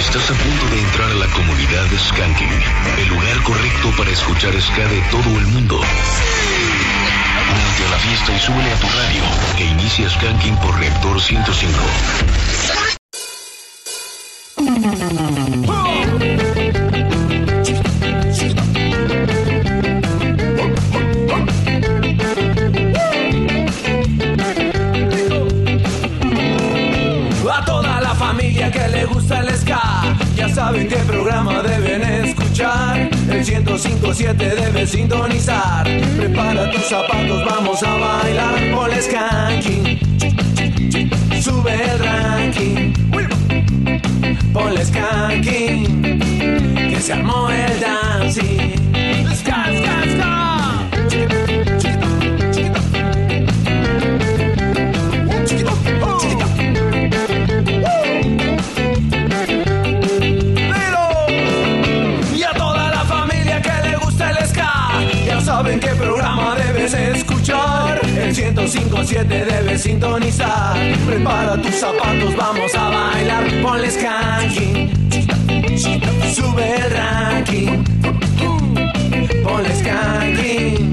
Estás a punto de entrar a la comunidad de Skanking, el lugar correcto para escuchar ska de todo el mundo. Únete a la fiesta y súbele a tu radio, que inicia Skanking por Reactor 105. 105.7 debe sintonizar. Prepara tus zapatos, vamos a bailar. El skanking. Sube el ranking. Ponle skanking. Que se armó el dancing. 157 debes sintonizar. Prepara tus zapatos, vamos a bailar. Ponles skanking, sube el ranking. Ponles skanking.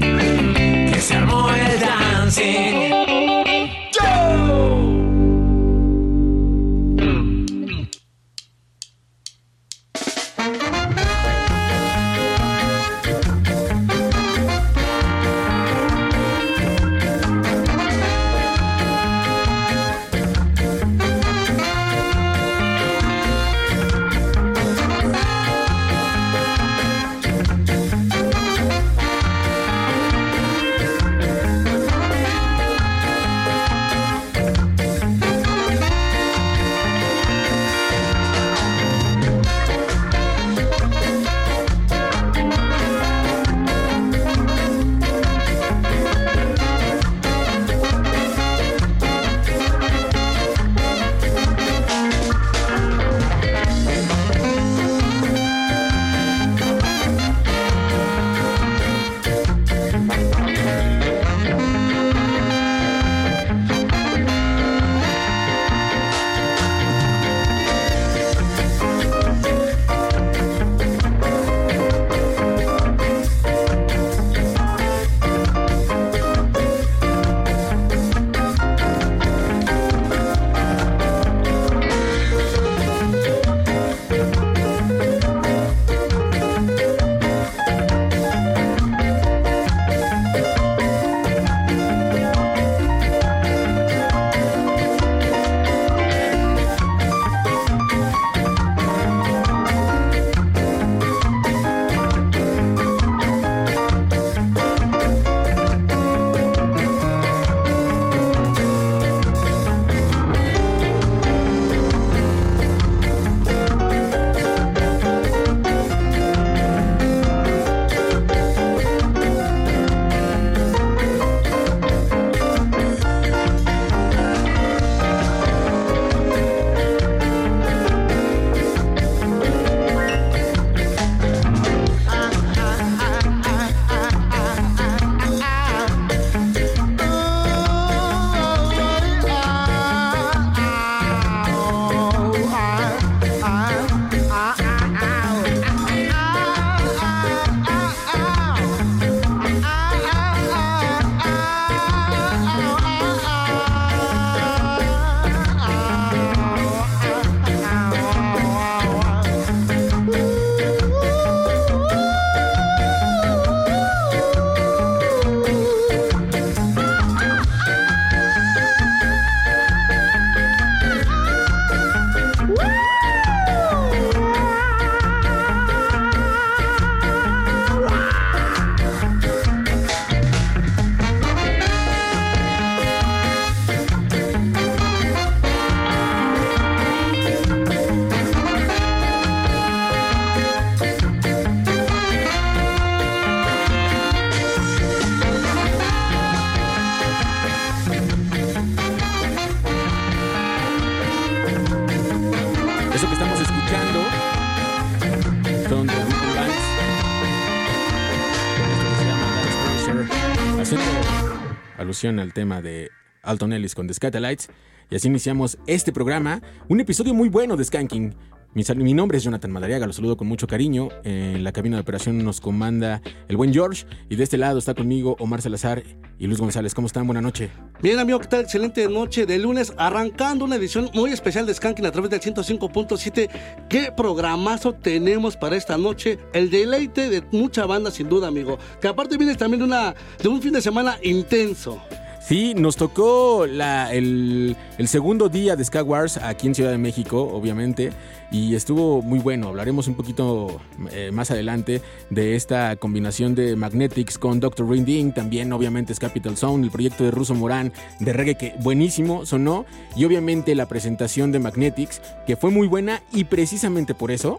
Al tema de Alton Ellis con The Scatalites. Y así iniciamos este programa, un episodio muy bueno de Skanking. Mi, nombre es Jonathan Madariaga, lo saludo con mucho cariño. En la cabina de operación nos comanda el buen George y de este lado está conmigo Omar Salazar y Luis González. ¿Cómo están? Buenas noches. Bien, amigo, ¿qué tal? Excelente noche de lunes, arrancando una edición muy especial de Skanking a través del 105.7. ¿Qué programazo tenemos para esta noche? El deleite de mucha banda, sin duda, amigo. Que aparte viene también de un fin de semana intenso. Sí, nos tocó el, segundo día de Sky Wars aquí en Ciudad de México, obviamente, y estuvo muy bueno. Hablaremos un poquito eh, más adelante de esta combinación de Magnetics con Dr. Rinding, también obviamente es Capital Zone, el proyecto de Russo Morán de reggae que buenísimo sonó, y obviamente la presentación de Magnetics que fue muy buena y precisamente por eso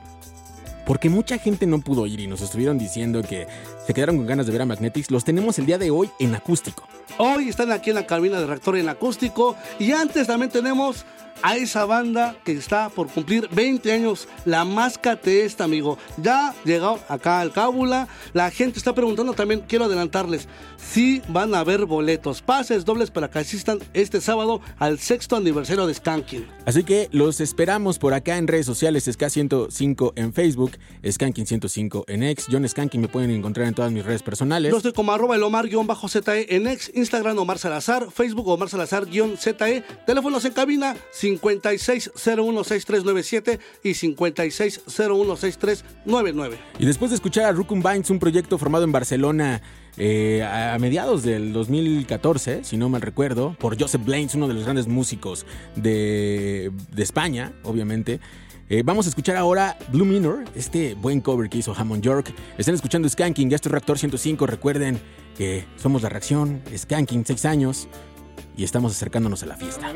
porque mucha gente no pudo ir y nos estuvieron diciendo que se quedaron con ganas de ver a Magnetics. Los tenemos el día de hoy en acústico. Hoy están aquí en la cabina de reactor en acústico y antes también tenemos a esa banda que está por cumplir 20 años, la Máscate esta, amigo. Ya llegó acá al Cábula. La gente está preguntando también, quiero adelantarles, si van a haber boletos, pases dobles para que asistan este sábado al sexto aniversario de Skanking. Así que los esperamos por acá en redes sociales, SK105 en Facebook, Skanking105 en X. John Skanking me pueden encontrar en todas mis redes personales. Yo estoy como arroba el Omar-ZE en X, Instagram Omar Salazar, Facebook Omar Salazar-ZE, teléfonos en cabina 56016397 y 56016399. Y después de escuchar a Rukun Binds, un proyecto formado en Barcelona eh, a mediados del 2014, si no mal recuerdo, por Joseph Blaines, uno de los grandes músicos de, España, obviamente. Eh, vamos a escuchar ahora Blue Minor, este buen cover que hizo Hammond York. Están escuchando Skanking, ya este Reactor 105. Recuerden que somos la reacción, Skanking, 6 años, y estamos acercándonos a la fiesta.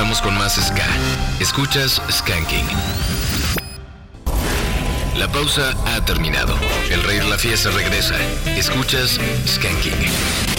Regresamos con más Ska. Escuchas Skanking. La pausa ha terminado. El rey de la fiesta regresa. Escuchas Skanking.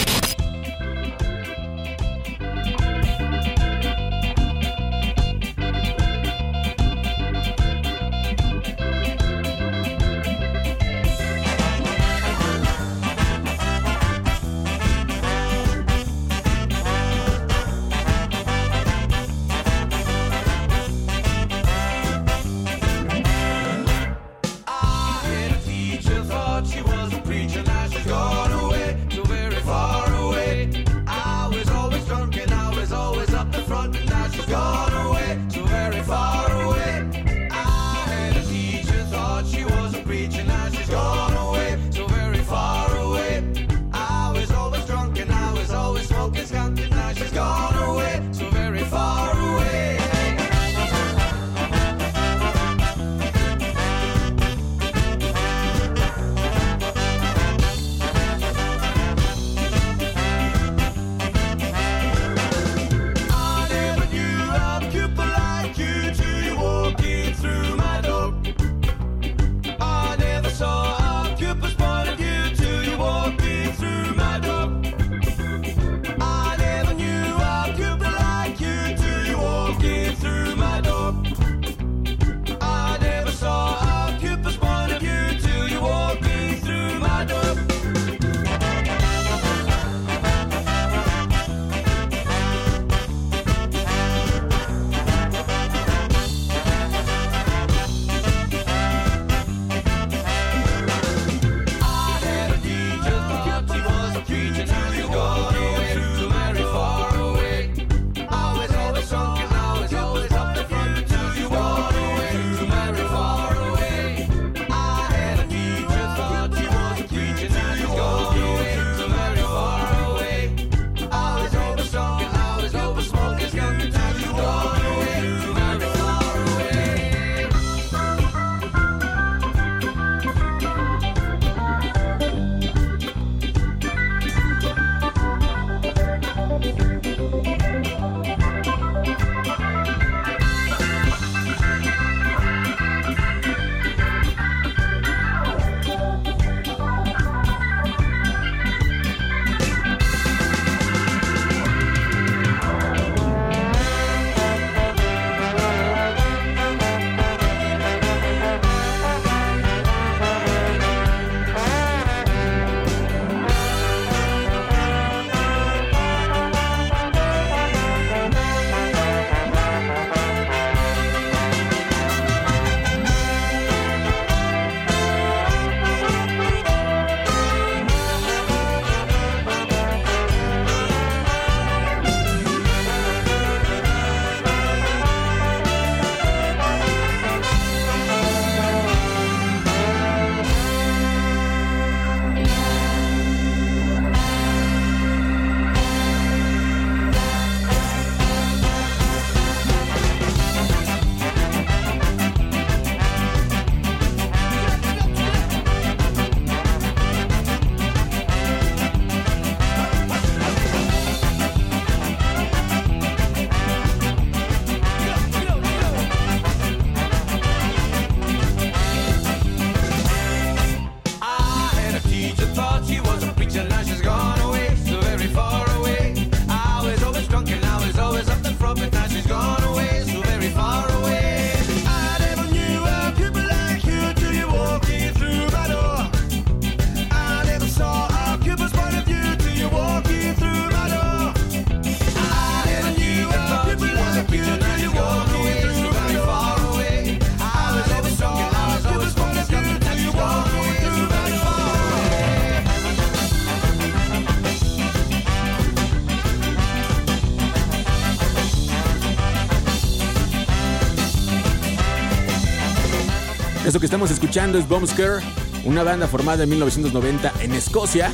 Que estamos escuchando es Bombsker, una banda formada en 1990 en Escocia,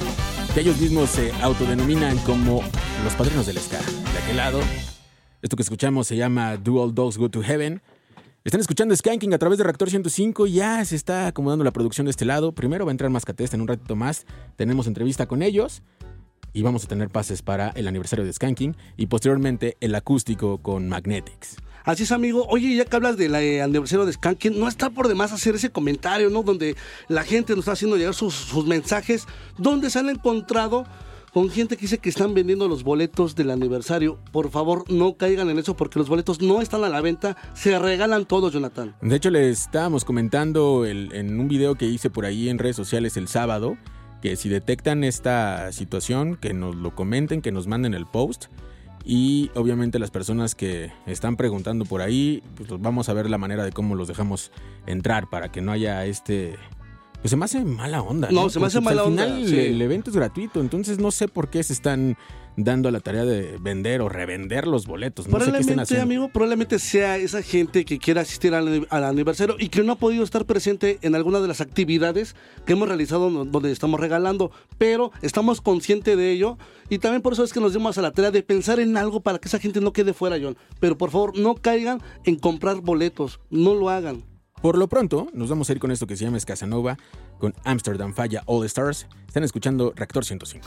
que ellos mismos se autodenominan como los padrinos del ska. De aquel lado, esto que escuchamos se llama Do All Dogs Go to Heaven. Están escuchando Skanking a través de Reactor 105. Ya se está acomodando la producción de este lado. Primero va a entrar Mascatesta en un ratito más. Tenemos entrevista con ellos. y vamos a tener pases para el aniversario de Skanking y posteriormente el acústico con Magnetics. Así es, amigo. Oye, ya que hablas del eh, aniversario de Skanking, no está por demás hacer ese comentario, ¿no? Donde la gente nos está haciendo llegar sus, mensajes, donde se han encontrado con gente que dice que están vendiendo los boletos del aniversario. Por favor, no caigan en eso porque los boletos no están a la venta, se regalan todos, Jonathan. De hecho, les estábamos comentando en un video que hice por ahí en redes sociales el sábado, que si detectan esta situación, que nos lo comenten, que nos manden el post. Y obviamente las personas que están preguntando por ahí, pues vamos a ver la manera de cómo los dejamos entrar para que no haya este... Pues se me hace mala onda. No, se me hace Porque, pues, mala al onda, final sí. el evento es gratuito, entonces no sé por qué se están dando a la tarea de vender o revender los boletos. No sé qué estén Probablemente, haciendo. amigo, probablemente sea esa gente que quiera asistir al, al aniversario y que no ha podido estar presente en alguna de las actividades que hemos realizado donde estamos regalando, pero estamos conscientes de ello y también por eso es que nos dimos a la tarea de pensar en algo para que esa gente no quede fuera, John. Pero por favor, no caigan en comprar boletos, no lo hagan. Por lo pronto, nos vamos a ir con esto que se llama Casanova, con Amsterdam Falla All Stars. Están escuchando Reactor 105.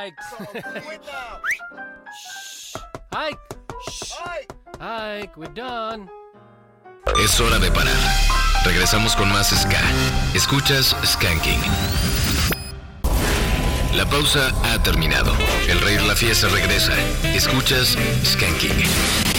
Ike. Ike. Ike. Ike, we're done. Es hora de parar. Regresamos con más Ska. Escuchas Skanking. La pausa ha terminado. El rey la fiesta regresa. Escuchas Skanking.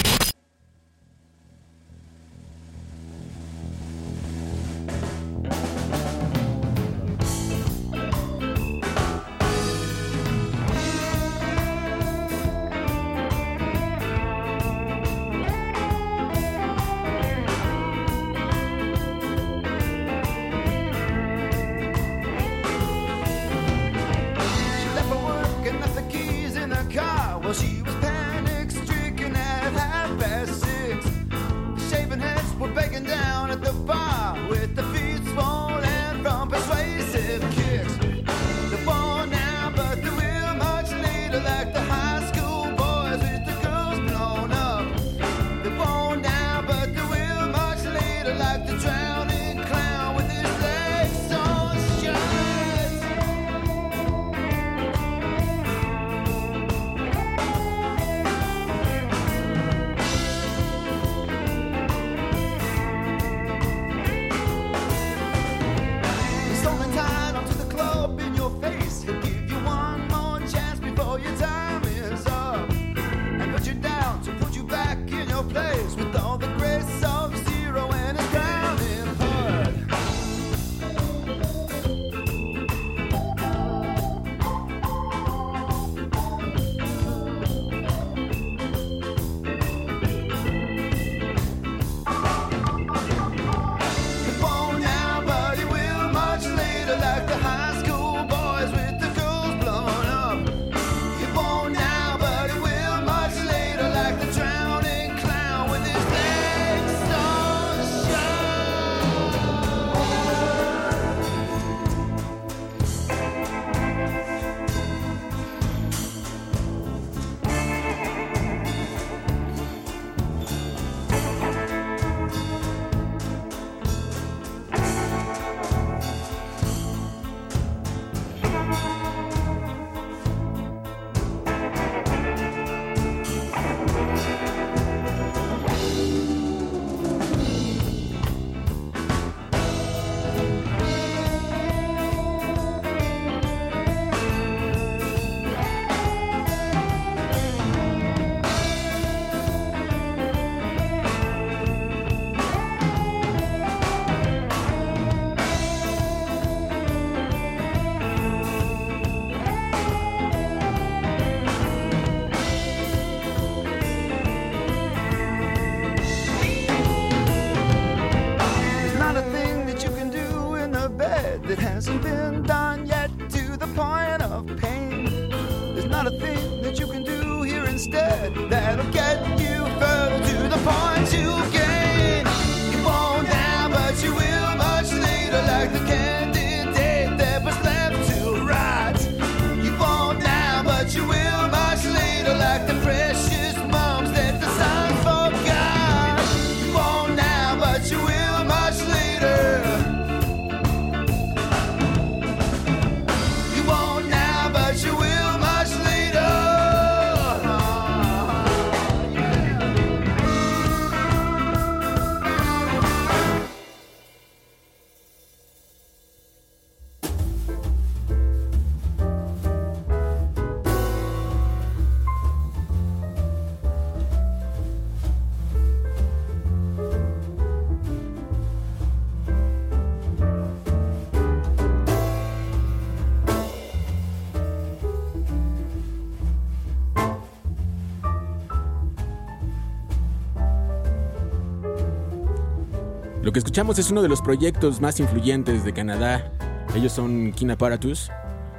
Lo que escuchamos es uno de los proyectos más influyentes de Canadá. Ellos son Kinaparatus,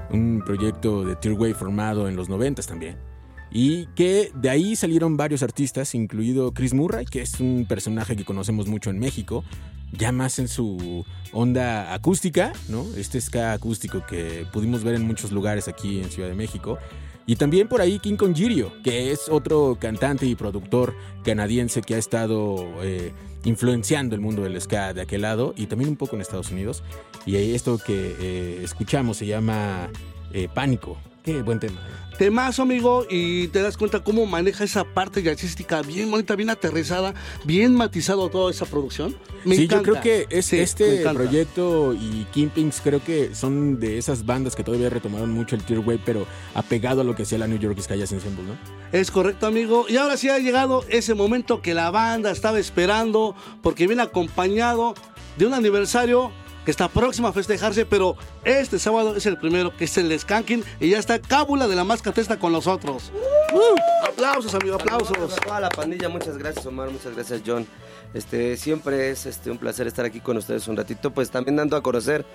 un proyecto de Tearway formado en los 90 también. Y que de ahí salieron varios artistas, incluido Chris Murray, que es un personaje que conocemos mucho en México, ya más en su onda acústica, ¿no? Este ska acústico que pudimos ver en muchos lugares aquí en Ciudad de México. Y también por ahí King Congirio, que es otro cantante y productor canadiense que ha estado eh, influenciando el mundo del ska de aquel lado y también un poco en Estados Unidos. Y esto que eh, escuchamos se llama eh, Pánico. Qué buen tema. Temazo, amigo, y te das cuenta cómo maneja esa parte jazzística bien bonita, bien aterrizada, bien matizado toda esa producción. Me sí, encanta. yo creo que es, Sí, este proyecto y Kingpins creo que son de esas bandas que todavía retomaron mucho el Tear Wave, pero apegado a lo que hacía la New York Sky Jazz Ensemble, ¿no? Es correcto, amigo. Y ahora sí ha llegado ese momento que la banda estaba esperando, porque viene acompañado de un aniversario que está próximo a festejarse, pero este sábado es el primero, que es el de Skanking, y ya está Cábula de la Mascatesta con nosotros. ¡Uh! aplausos, amigo, aplausos. a toda la pandilla, muchas gracias Omar, muchas gracias John. Este, siempre es este, un placer estar aquí con ustedes un ratito, pues también dando a conocer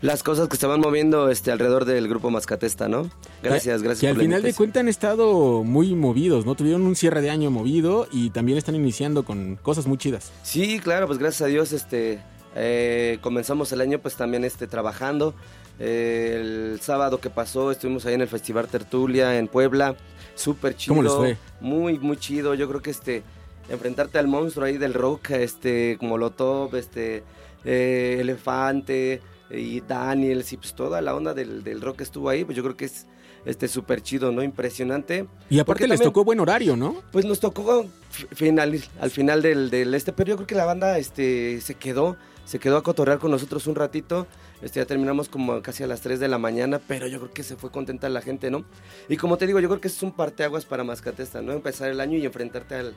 las cosas que se van moviendo este, alrededor del grupo Mascatesta, ¿no? Gracias, Que- gracias. Que al la final de cuentas han estado muy movidos, ¿no? Tuvieron un cierre de año movido y también están iniciando con cosas muy chidas. Sí, claro, pues gracias a Dios este, eh, comenzamos el año pues también este, trabajando. Eh, el sábado que pasó estuvimos ahí en el Festival Tertulia en Puebla, súper chido. ¿Cómo les fue? Muy, muy chido. Yo creo que este, enfrentarte al monstruo ahí del rock, este, como Molotov, este, eh, Elefante y Daniels y pues toda la onda del, del rock estuvo ahí, pues yo creo que es este súper chido, ¿no? Impresionante. Y aparte Porque les también- tocó buen horario, ¿no? pues nos tocó fi- final, al final del, del este, pero yo creo que la banda este, se quedó, se quedó a cotorrear con nosotros un ratito. Este, ya terminamos como casi a las 3 de la mañana, pero yo creo que se fue contenta la gente, ¿no? Y como te digo, yo creo que es un parteaguas para Mascatesta, ¿no? Empezar el año y enfrentarte al,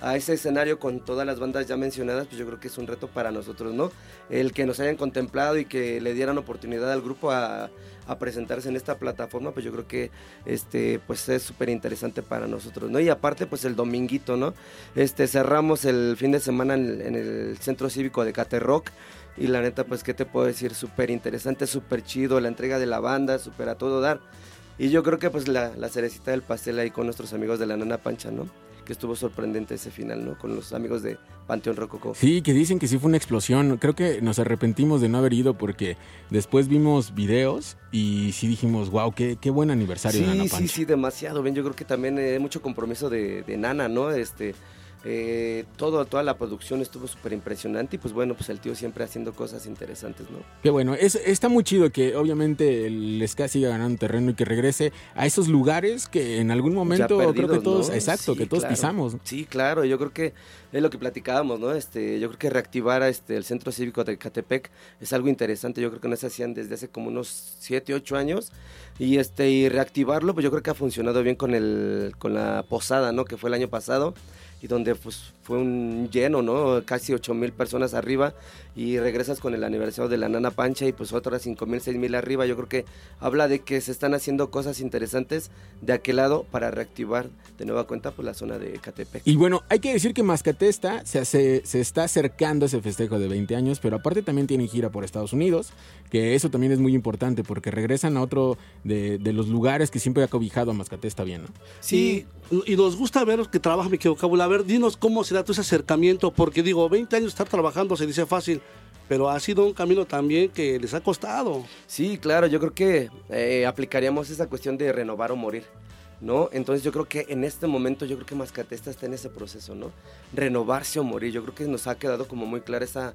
a ese escenario con todas las bandas ya mencionadas, pues yo creo que es un reto para nosotros, ¿no? El que nos hayan contemplado y que le dieran oportunidad al grupo a, presentarse en esta plataforma, pues yo creo que este pues es súper interesante para nosotros, ¿no? Y aparte pues el dominguito, ¿no? Este cerramos el fin de semana en, en el Centro Cívico de Caterrock y la neta pues qué te puedo decir, súper interesante, súper chido, la entrega de la banda, súper a todo dar. Y yo creo que pues la, la cerecita del pastel ahí con nuestros amigos de la Nana Pancha, ¿no? Que estuvo sorprendente ese final, ¿no? Con los amigos de Panteón Rococó. Sí, que dicen que sí fue una explosión. Creo que nos arrepentimos de no haber ido porque después vimos videos y sí dijimos, wow, qué, qué buen aniversario de Nana Sí, sí, sí, demasiado bien. Yo creo que también hay mucho compromiso de, de Nana, ¿no? Este, eh, todo, toda la producción estuvo súper impresionante y pues bueno, pues el tío siempre haciendo cosas interesantes, ¿no? Qué bueno, es, está muy chido que obviamente el ska siga ganando terreno y que regrese a esos lugares que en algún momento creo que todos, ¿no? exacto, Sí, que todos claro. pisamos. Sí, claro, yo creo que es lo que platicábamos, ¿no? Este, yo creo que reactivar a este, el Centro Cívico de Catepec es algo interesante, yo creo que no se hacían desde hace como unos 7, 8 años y este y reactivarlo, pues yo creo que ha funcionado bien con el con la posada, ¿no? Que fue el año pasado y donde pues fue un lleno, ¿no? Casi 8 mil personas arriba y regresas con el aniversario de la Nana Pancha y pues otras 5 mil, 6 mil arriba. Yo creo que habla de que se están haciendo cosas interesantes de aquel lado para reactivar de nueva cuenta pues la zona de Catepec. Y bueno, hay que decir que Mascatesta se, se, se está acercando a ese festejo de 20 años, pero aparte también tienen gira por Estados Unidos, que eso también es muy importante porque regresan a otro de, de los lugares que siempre ha cobijado a Mascatesta bien, ¿no? Sí, Y, y nos gusta ver que trabaja mi querido Cábula. A ver, dinos cómo será ese acercamiento, porque digo, 20 años estar trabajando se dice fácil, pero ha sido un camino también que les ha costado. Sí, claro, yo creo que eh, aplicaríamos esa cuestión de renovar o morir, ¿no? Entonces yo creo que en este momento yo creo que Mascatesta está en ese proceso, ¿no? Renovarse o morir, yo creo que nos ha quedado como muy clara esa,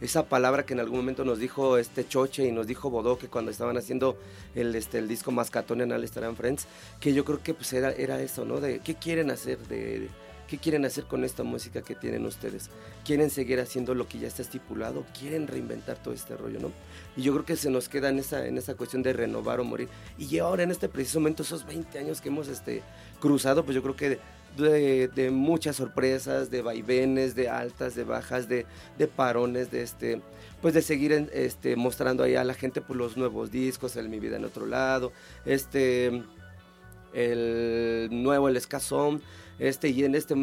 esa palabra que en algún momento nos dijo este Choche y nos dijo Bodoque cuando estaban haciendo el, este, el disco Mascatón en All Star and Friends, que yo creo que pues era, era eso, ¿no? De qué quieren hacer, de, de- qué quieren hacer con esta música que tienen ustedes. ¿Quieren seguir haciendo lo que ya está estipulado? ¿Quieren reinventar todo este rollo, no? Y yo creo que se nos queda en esa, en esa cuestión de renovar o morir. Y ahora en este preciso momento, esos 20 años que hemos este, cruzado, pues yo creo que de, muchas sorpresas, de vaivenes, de altas, de bajas, de, de parones, de este pues de seguir este, mostrando ahí a la gente pues, los nuevos discos, el Mi Vida en Otro Lado, este el nuevo El Escazón, este y en este,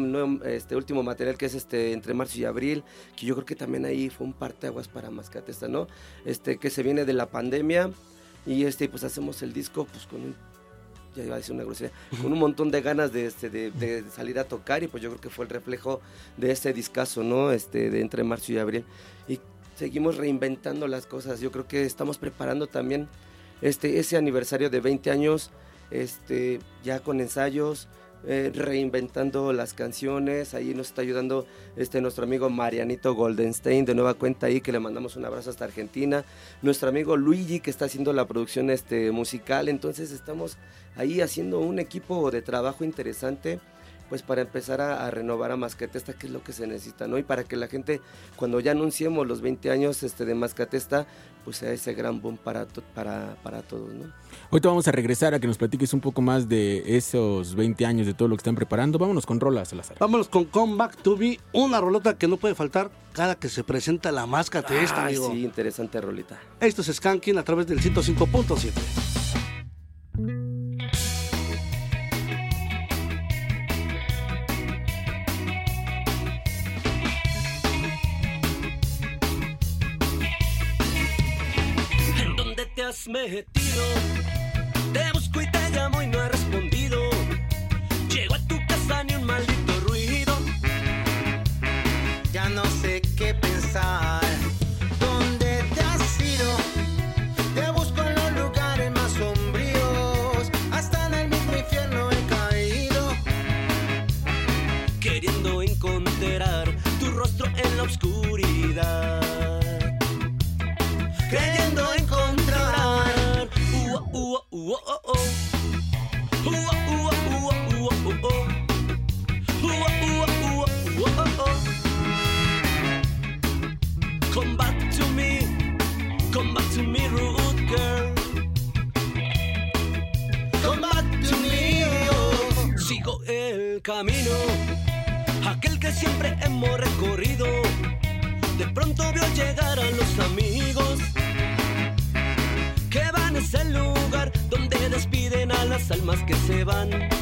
este último material que es este entre marzo y abril, que yo creo que también ahí fue un parteaguas para Mascatesta, ¿no? Este que se viene de la pandemia y este pues hacemos el disco pues con un ya iba a decir una grosería, con un montón de ganas de, este, de, de salir a tocar y pues yo creo que fue el reflejo de este discazo, ¿no? Este, de entre marzo y abril. Y seguimos reinventando las cosas. Yo creo que estamos preparando también este, ese aniversario de 20 años, este, ya con ensayos, eh, reinventando las canciones. Ahí nos está ayudando este, nuestro amigo Marianito Goldenstein, de nueva cuenta ahí, que le mandamos un abrazo hasta Argentina. Nuestro amigo Luigi, que está haciendo la producción este, musical. Entonces estamos ahí haciendo un equipo de trabajo interesante pues para empezar a, a renovar a Mascatesta, que es lo que se necesita, ¿no? Y para que la gente, cuando ya anunciemos los 20 años este, de Mascatesta, pues sea ese gran boom para, to- para, para todos, ¿no? Ahorita vamos a regresar a que nos platiques un poco más de esos 20 años, de todo lo que están preparando. Vámonos con rolas, Salazar. Vámonos con Come Back to Be, una rolota que no puede faltar cada que se presenta la máscara de esta, Ay, amigo. sí, interesante rolita. Esto es Skanking a través del 105.7. has metido? Te busco y te llamo y no he respondido. Llego a tu casa ni un maldito ruido. Ya no sé qué pensar. ¿Dónde te has ido? Te busco en los lugares más sombríos. Hasta en el mismo infierno he caído. Queriendo encontrar tu rostro en la oscuridad. Come back to me, come back to me, rude girl. Come back to me, oh. Camino, almas que se van.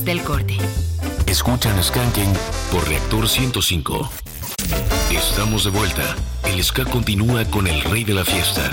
Después del corte. Escuchan Skanking por Reactor 105. Estamos de vuelta. El ska continúa con el rey de la fiesta.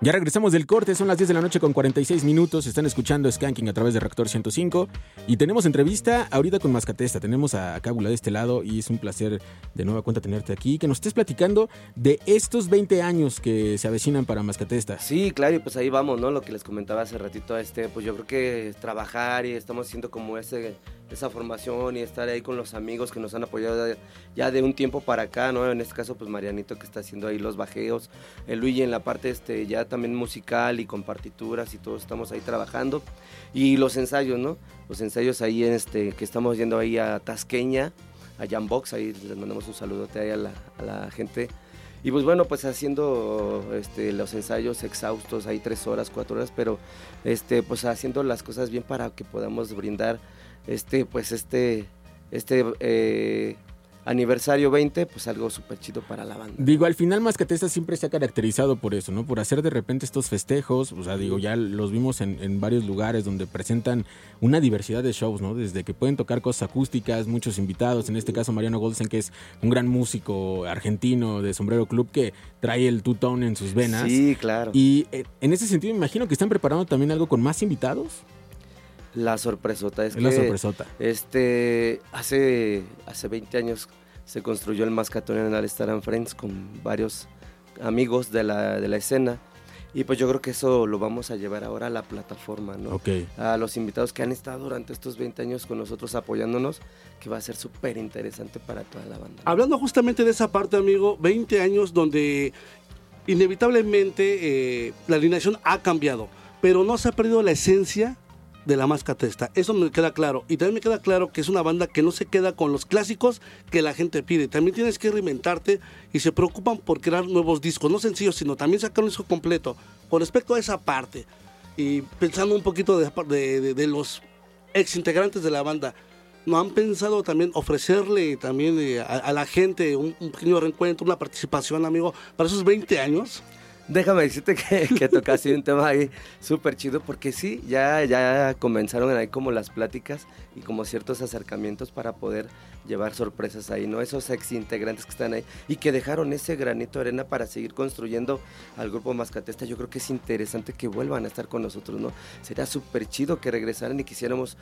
Ya regresamos del corte, son las 10 de la noche con 46 minutos. Están escuchando Skanking a través de Reactor 105. Y tenemos entrevista ahorita con Mascatesta. Tenemos a Cábula de este lado y es un placer de nueva cuenta tenerte aquí. Que nos estés platicando de estos 20 años que se avecinan para Mascatesta. Sí, claro, y pues ahí vamos, ¿no? Lo que les comentaba hace ratito, este, pues yo creo que trabajar y estamos haciendo como ese, esa formación y estar ahí con los amigos que nos han apoyado ya de un tiempo para acá, ¿no? En este caso, pues Marianito que está haciendo ahí los bajeos, el Luigi en la parte este, ya también musical y con partituras y todos estamos ahí trabajando. Y los ensayos, ¿no? Los ensayos ahí este, que estamos yendo ahí a Tasqueña, a Jambox, ahí les mandamos un saludote ahí a la, la gente. Y pues bueno, pues haciendo este, los ensayos exhaustos, ahí tres horas, cuatro horas, pero este, pues haciendo las cosas bien para que podamos brindar este, pues este, este, eh, aniversario 20, pues algo súper chido para la banda. Digo, al final Mascatesta siempre se ha caracterizado por eso, ¿no? Por hacer de repente estos festejos, o sea, digo, ya los vimos en, en varios lugares donde presentan una diversidad de shows, ¿no? Desde que pueden tocar cosas acústicas, muchos invitados, en este caso Mariano Goldstein, que es un gran músico argentino de Sombrero Club que trae el two-tone en sus venas. Sí, claro. Y eh, en ese sentido me imagino que están preparando también algo con más invitados. La sorpresota es, Es la que sorpresota. este hace hace 20 años se construyó el Mascatón en All Star and Friends con varios amigos de la, de la escena y pues yo creo que eso lo vamos a llevar ahora a la plataforma, ¿no? Ok. A los invitados que han estado durante estos 20 años con nosotros apoyándonos, que va a ser súper interesante para toda la banda. Hablando justamente de esa parte, amigo, 20 años donde inevitablemente eh, la alineación ha cambiado, pero no se ha perdido la esencia de la mascatesta. Eso me queda claro. Y también me queda claro que es una banda que no se queda con los clásicos que la gente pide. También tienes que reinventarte y se preocupan por crear nuevos discos, no sencillos, sino también sacar un disco completo. Con respecto a esa parte, y pensando un poquito de, los ex integrantes de la banda, ¿no han pensado también ofrecerle también eh, a, a la gente un, un pequeño reencuentro, una participación, amigo, para esos 20 años? Déjame decirte que, que tocaste un tema ahí súper chido porque sí, ya, ya comenzaron ahí como las pláticas y como ciertos acercamientos para poder llevar sorpresas ahí, ¿no? Esos ex integrantes que están ahí y que dejaron ese granito de arena para seguir construyendo al grupo Mascatesta. Yo creo que es interesante que vuelvan a estar con nosotros, ¿no? Sería súper chido que regresaran y quisiéramos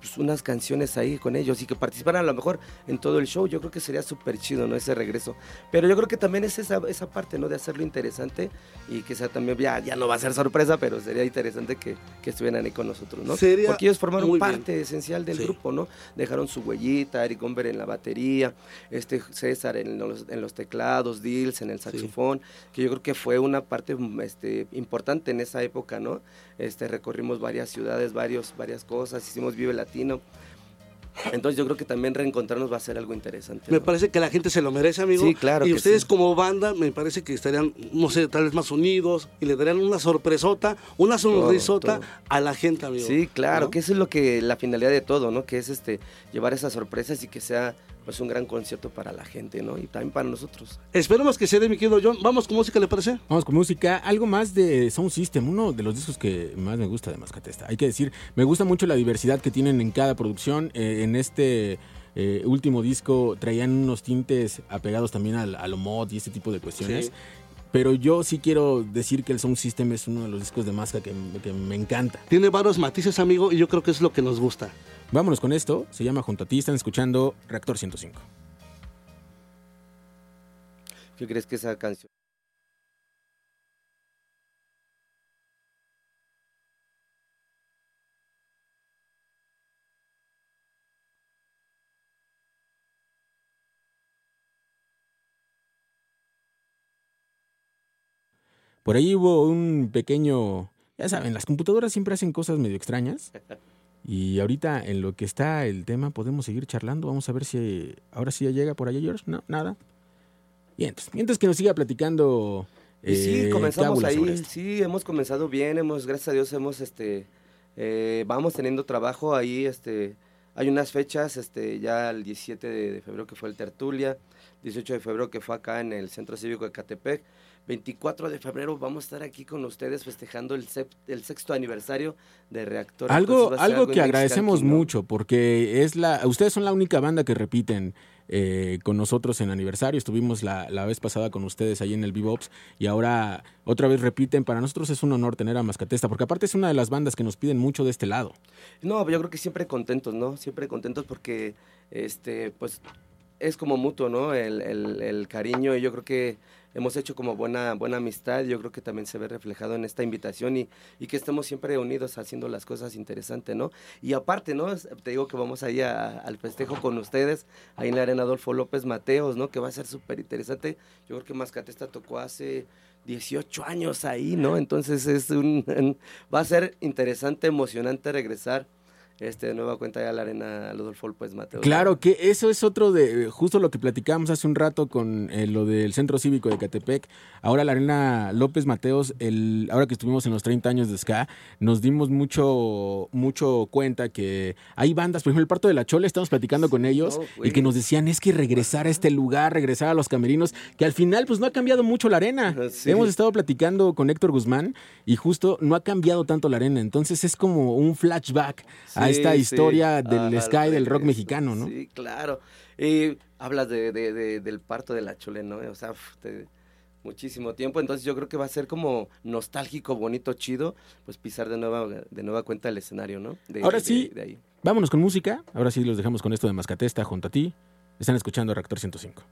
pues, unas canciones ahí con ellos y que participaran a lo mejor en todo el show. Yo creo que sería súper chido, ¿no? Ese regreso. Pero yo creo que también es esa, esa parte, ¿no? De hacerlo interesante y que sea también, ya, ya no va a ser sorpresa, pero sería interesante que, que estuvieran ahí con nosotros, ¿no? Sería Porque ellos formaron muy bien. parte esencial del Sí. grupo, ¿no? Dejaron su huellita, Eric Gomber en la batería, este César en los, en los teclados, Dils en el saxofón, que yo creo que fue una parte este, importante en esa época, ¿no? Este, recorrimos varias ciudades, varios, varias cosas, hicimos Vive Latino. Entonces yo creo que también reencontrarnos va a ser algo interesante. Me ¿no? parece que la gente se lo merece, amigo. Sí, claro Y que ustedes sí. como banda, me parece que estarían, no sé, tal vez más unidos y le darían una sorpresota, una sonrisota todo. a la gente, amigo. Sí, claro, ¿No? que eso es lo que la finalidad de todo, ¿no? Que es este llevar esas sorpresas y que sea pues un gran concierto para la gente, ¿no? Y también para nosotros. Esperemos que se dé, mi querido John. Vamos con música, ¿le parece? Vamos con música, algo más de Sound System, uno de los discos que más me gusta de Mascatesta. Hay que decir, me gusta mucho la diversidad que tienen en cada producción. Eh, en este eh, último disco traían unos tintes apegados también al, a lo mod y este tipo de cuestiones. Sí. Pero yo sí quiero decir que el Sound System es uno de los discos de Masca que, que me encanta. Tiene varios matices, amigo, y yo creo que es lo que nos gusta. Vámonos con esto, se llama Junto a ti, están escuchando Reactor 105. ¿Qué crees que esa canción? Por ahí hubo un pequeño, ya saben, las computadoras siempre hacen cosas medio extrañas. Y ahorita en lo que está el tema podemos seguir charlando. Vamos a ver si ahora sí ya llega por allá George. No, nada. Bien, entonces, mientras que nos siga platicando. Y sí, eh, comenzamos ahí, sí, hemos comenzado bien, hemos, gracias a Dios, hemos, este, eh, vamos teniendo trabajo ahí, este, hay unas fechas, este, ya el 17 de, de febrero que fue el Tertulia, 18 de febrero que fue acá en el Centro Cívico de Catepec, 24 de febrero vamos a estar aquí con ustedes festejando el, sexto aniversario de Reactor. Algo, algo que agradecemos mucho porque es la, ustedes son la única banda que repiten eh, con nosotros en aniversario. Estuvimos la, la vez pasada con ustedes ahí en el Bebops y ahora otra vez repiten. Para nosotros es un honor tener a Mascatesta porque aparte es una de las bandas que nos piden mucho de este lado. No, yo creo que siempre contentos, ¿no? Siempre contentos porque, este, pues, es como mutuo, ¿no? El, el- el cariño y yo creo que hemos hecho como buena, buena amistad. Yo creo que también se ve reflejado en esta invitación y, y que estemos siempre unidos haciendo las cosas interesantes, ¿no? Y aparte, ¿no? Te digo que vamos ahí a- al festejo con ustedes, ahí en la Arena Adolfo López Mateos, ¿no? Que va a ser súper interesante. Yo creo que Mascatesta tocó hace 18 años ahí, ¿no? Entonces es un- va a ser interesante, emocionante regresar este, de nueva cuenta ya la arena Ludolfo López Mateos. Claro que eso es otro de justo lo que platicábamos hace un rato con eh, lo del Centro Cívico de Catepec. Ahora la Arena López Mateos, el, ahora que estuvimos en los 30 años de ska, nos dimos mucho mucho cuenta que hay bandas, por ejemplo, el Parto de la Chole, estamos platicando con ellos no, y que nos decían es que regresar a este lugar, regresar a los camerinos, que al final pues no ha cambiado mucho la arena. Sí. Hemos estado platicando con Héctor Guzmán y justo no ha cambiado tanto la arena, entonces es como un flashback a Sí, esta sí. historia del Ajá, ska y del rock mexicano, ¿no? Sí, claro. Y hablas de, de- de- del parto de la chole, ¿no? O sea, te- muchísimo tiempo. Entonces yo creo que va a ser como nostálgico, bonito, chido, pues pisar de nueva, de nueva cuenta el escenario, ¿no? De- Ahora de- sí. de ahí. Vámonos con música. Ahora sí los dejamos con esto de Mascatesta junto a ti. Están escuchando Reactor 105.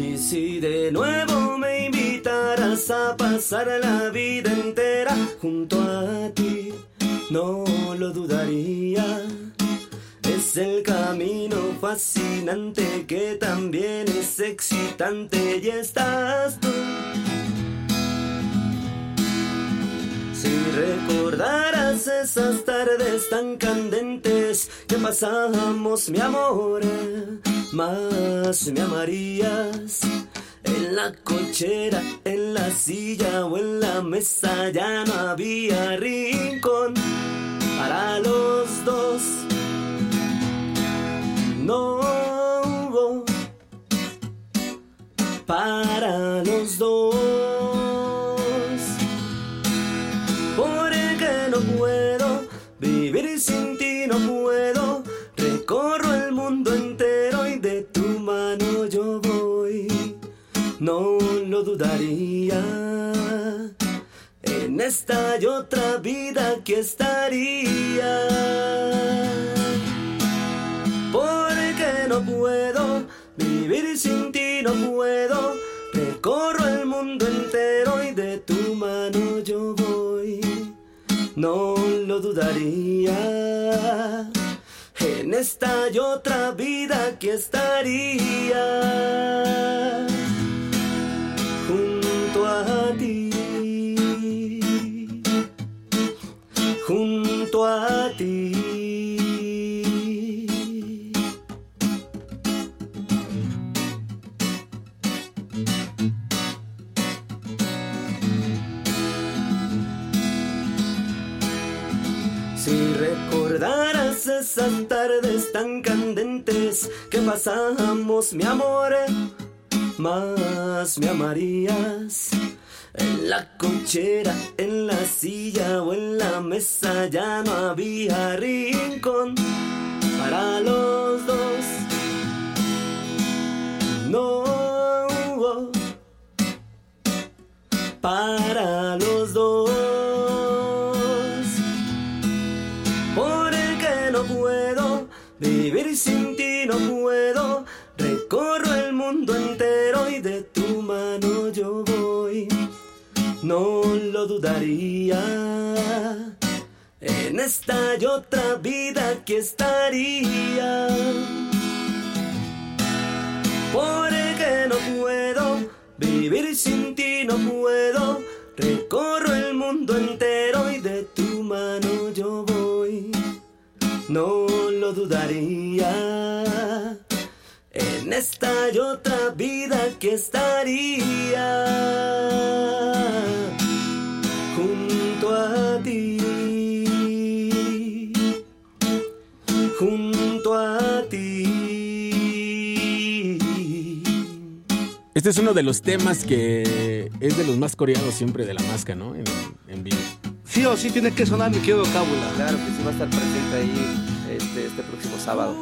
Y si de nuevo a pasar la vida entera junto a ti, no lo dudaría. Es el camino fascinante que también es excitante y estás tú. Si recordaras esas tardes tan candentes que pasamos, mi amor, más me amarías. En la cochera, en la silla o en la mesa ya no había rincón para los dos. No hubo para los dos. Porque no puedo vivir sin ti, no puedo. No lo dudaría. En esta y otra vida que estaría. Porque no puedo vivir sin ti, no puedo. Recorro el mundo entero y de tu mano yo voy. No lo dudaría. En esta y otra vida que estaría tan candentes que pasamos, mi amor, más me amarías. En la cochera, en la silla o en la mesa ya no había rincón para los dos. No para los dos. No lo dudaría. En esta y otra vida que estaría. Porque no puedo vivir sin ti, no puedo. Recorro el mundo entero y de tu mano yo voy. No lo dudaría. En esta y otra vida que estaría junto a ti. Junto a ti. Este es uno de los temas que es de los más coreados siempre de la masca, ¿no? En, en vivo. Sí o sí tiene que sonar mi querido Cábula. Claro que sí va a estar presente ahí este, este próximo sábado.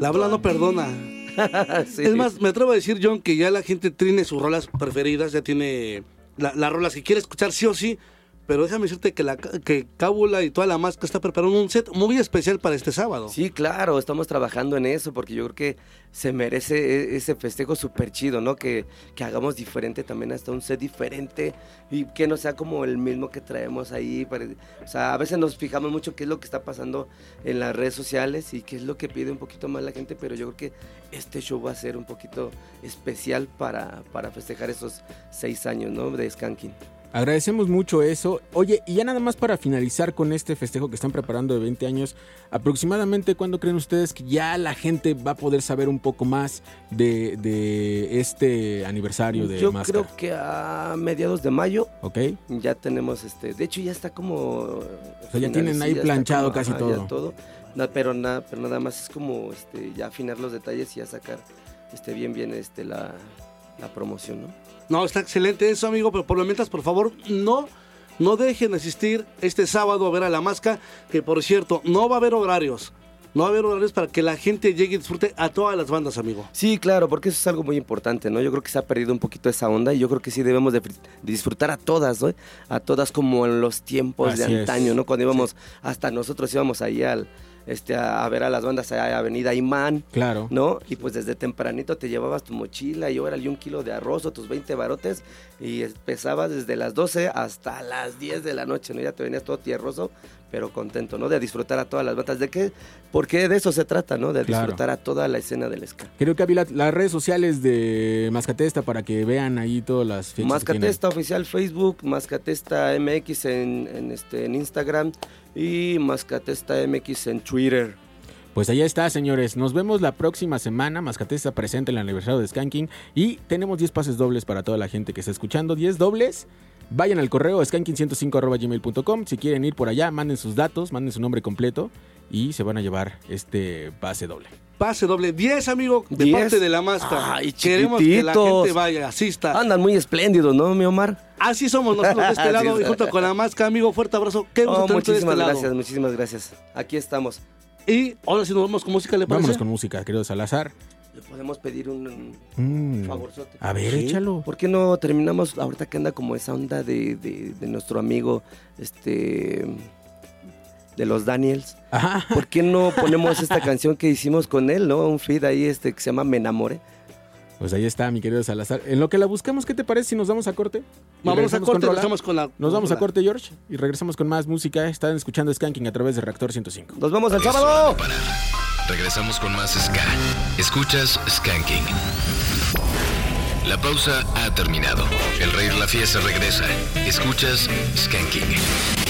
La bala no perdona. Es más, me atrevo a decir, John, que ya la gente tiene sus rolas preferidas, ya tiene la- las rolas que quiere escuchar sí o sí. Pero déjame decirte que, la, que Cábula y toda la máscara está preparando un set muy especial para este sábado. Sí, claro, estamos trabajando en eso porque yo creo que se merece e- ese festejo súper chido, ¿no? Que, que hagamos diferente también, hasta un set diferente y que no sea como el mismo que traemos ahí. O sea, a veces nos fijamos mucho qué es lo que está pasando en las redes sociales y qué es lo que pide un poquito más la gente, pero yo creo que este show va a ser un poquito especial para, para festejar esos seis años, ¿no? De Skanking. Agradecemos mucho eso. Oye, y ya nada más para finalizar con este festejo que están preparando de 20 años, aproximadamente cuándo creen ustedes que ya la gente va a poder saber un poco más de, de este aniversario de Yo Máscara? creo que a mediados de mayo ¿Ok? ya tenemos este. De hecho, ya está como. O sea, ya tienen ahí planchado casi todo. pero, nada, pero nada más es como este, ya afinar los detalles y ya sacar este, bien, bien este, la, la promoción, ¿no? No, está excelente eso, amigo, pero por lo mientras, por favor, no, no dejen de asistir este sábado a ver a la masca, que por cierto, no va a haber horarios. No va a haber horarios para que la gente llegue y disfrute a todas las bandas, amigo. Sí, claro, porque eso es algo muy importante, ¿no? Yo creo que se ha perdido un poquito esa onda y yo creo que sí debemos de, fri- de disfrutar a todas, ¿no? A todas como en los tiempos de es. antaño, ¿no? Cuando íbamos, hasta nosotros íbamos ahí al, este, a, a ver a las bandas a Avenida Imán, Claro. ¿no? Y pues desde tempranito te llevabas tu mochila y órale un kilo de arroz o tus 20 barotes y empezabas desde las 12 hasta las 10 de la noche, ¿no? Ya te venías todo tierroso, pero contento, ¿no? De disfrutar a todas las bandas. ¿De qué? Porque de eso se trata, ¿no? De Claro. disfrutar a toda la escena del ska. Creo que había la- las redes sociales de Mascatesta para que vean ahí todas las fechas. Mascatesta oficial Facebook, Mascatesta MX en, en, este, en Instagram y Mascatesta MX en Twitter. Pues allá está, señores. Nos vemos la próxima semana. Mascatesta presente en el aniversario de Skanking. Y tenemos 10 pases dobles para toda la gente que está escuchando. 10 dobles. Vayan al correo skanking105.gmail.com. Si quieren ir por allá, manden sus datos, manden su nombre completo. Y se van a llevar este pase doble. Pase doble 10, amigo, de 10. parte de la masca. Ay, Queremos que la gente vaya, asista. Andan muy espléndidos, ¿no, mi Omar? Así somos nosotros de este lado y junto con la masca, amigo, fuerte abrazo. Qué gusto Oh, de este muchísimas lado. gracias, muchísimas gracias. Aquí estamos. Y ahora sí nos vamos con música, ¿le parece? Vámonos con música, querido Salazar. Le podemos pedir un Mm. favorzote. A ver, Sí. échalo. ¿Por qué no terminamos ahorita que anda como esa onda de, de- de nuestro amigo, este, de los Daniels? Ajá. ¿Por qué no ponemos esta canción que hicimos con él, no? Un feed ahí este que se llama Me enamoré. Pues ahí está, mi querido Salazar. En lo que la buscamos, ¿qué te parece si nos vamos a corte? Vamos a corte, Rola? regresamos con la... Nos vamos a con corte, George, y regresamos con más música. Están escuchando Skanking a través de Reactor 105. Nos vemos el Es hora sábado. Regresamos con más Ska. Escuchas Skanking. La pausa ha terminado. El rey la fiesta regresa. Escuchas Skanking.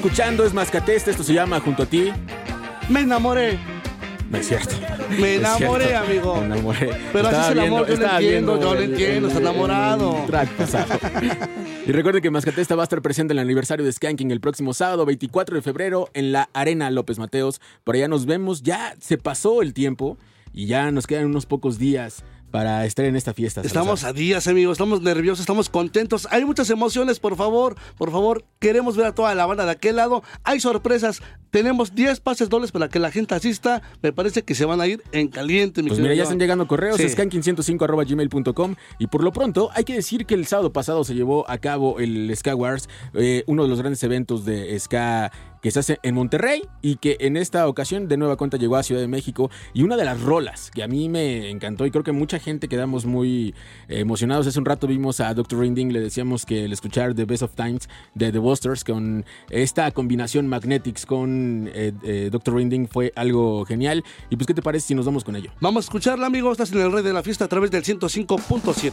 Escuchando, es Mascatesta, esto se llama Junto a ti. Me enamoré. No es cierto. Me enamoré, cierto. amigo. Me enamoré. Pero así es el amor, yo lo entiendo, yo lo entiendo, está enamorado. el track pasado. y recuerden que Mascatesta va a estar presente en el aniversario de Skanking el próximo sábado 24 de febrero en la Arena López Mateos. Por allá nos vemos. Ya se pasó el tiempo y ya nos quedan unos pocos días para estar en esta fiesta. Estamos a días, amigos, estamos nerviosos, estamos contentos. Hay muchas emociones, por favor, por favor, queremos ver a toda la banda de aquel lado. Hay sorpresas, tenemos 10 pases dobles para que la gente asista. Me parece que se van a ir en caliente, mi Pues mira, ya están llegando correos, Sí. skanking105.gmail.com y por lo pronto hay que decir que el sábado pasado se llevó a cabo el Ska Wars, eh, uno de los grandes eventos de Ska que se hace en Monterrey y que en esta ocasión de nueva cuenta llegó a Ciudad de México y una de las rolas que a mí me encantó y creo que mucha gente quedamos muy eh, emocionados. Hace un rato vimos a Dr. Rinding, le decíamos que el escuchar The Best of Times de The Busters con esta combinación Magnetics con eh, eh, Dr. Rinding fue algo genial. Y pues, ¿qué te parece si nos vamos con ello? Vamos a escucharla, amigos. Estás en el Rey de la Fiesta a través del 105.7.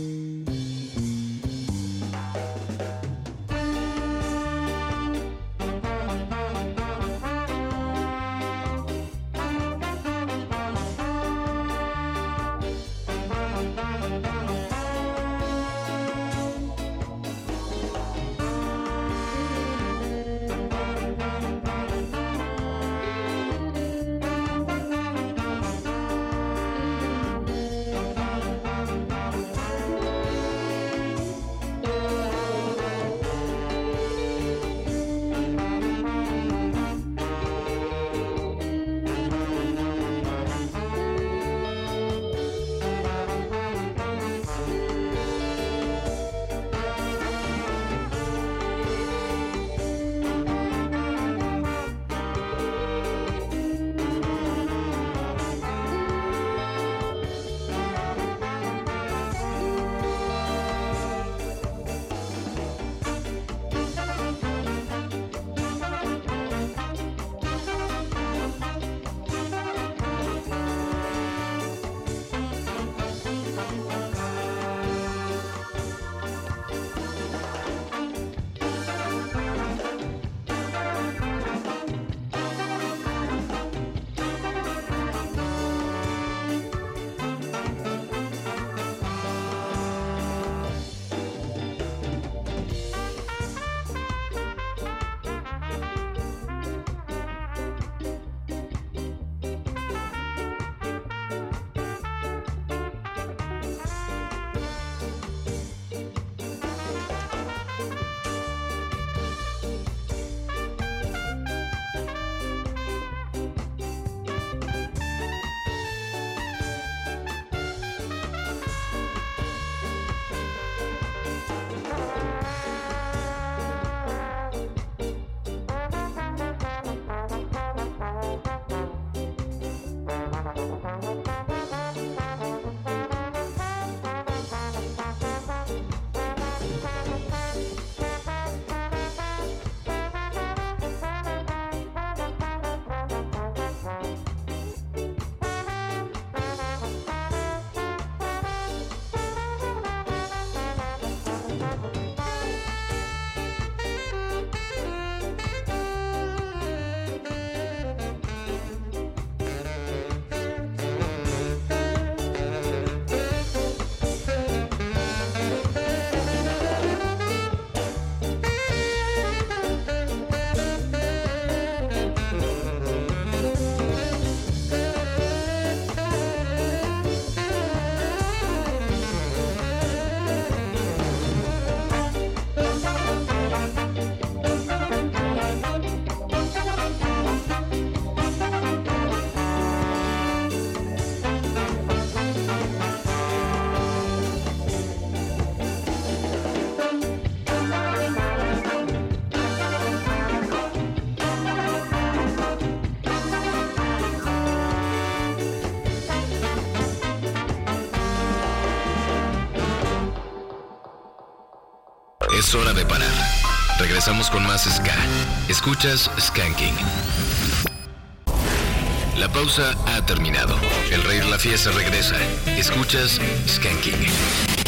Es hora de parar. Regresamos con más Ska. Escuchas Skanking. La pausa ha terminado. El rey de la fiesta regresa. Escuchas Skanking.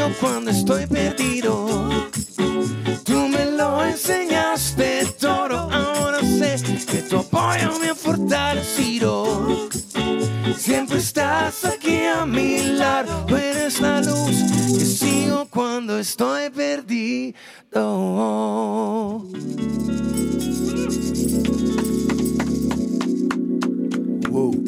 Sigo cuando estoy perdido. Tú me lo enseñaste todo. Ahora sé que tu apoyo me ha fortalecido. Siempre estás aquí a mi lado. Eres la luz que sigo cuando estoy perdido. Wow.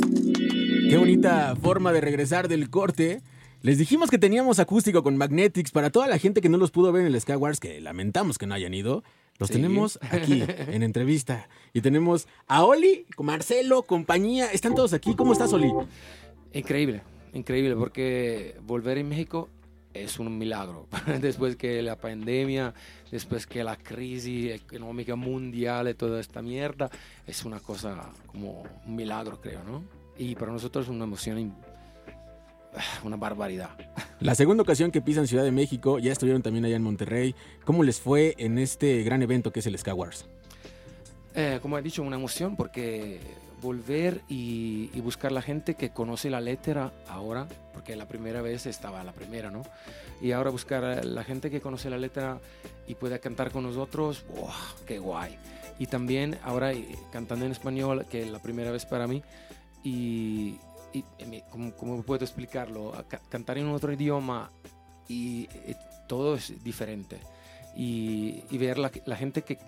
Qué bonita forma de regresar del corte. Les dijimos que teníamos acústico con Magnetics para toda la gente que no los pudo ver en el Sky Wars, que lamentamos que no hayan ido. Los Sí. tenemos aquí en entrevista. Y tenemos a Oli, Marcelo, compañía. Están todos aquí. ¿Cómo estás, Oli? Increíble, increíble, porque volver en México es un milagro. después que la pandemia, después que la crisis económica mundial y toda esta mierda, es una cosa como un milagro, creo, ¿no? Y para nosotros es una emoción, una barbaridad. La segunda ocasión que pisan Ciudad de México, ya estuvieron también allá en Monterrey. ¿Cómo les fue en este gran evento que es el Sky Wars? Eh, como he dicho, una emoción porque volver y, y buscar la gente que conoce la letra ahora, porque la primera vez estaba la primera, ¿no? Y ahora buscar a la gente que conoce la letra y pueda cantar con nosotros, ¡wow! ¡Qué guay! Y también ahora eh, cantando en español, que es la primera vez para mí, y, y, eh, me- ¿cómo, cómo puedo explicarlo? Cantar en otro idioma y, eh, todo es diferente. Y, y ver la, la gente que,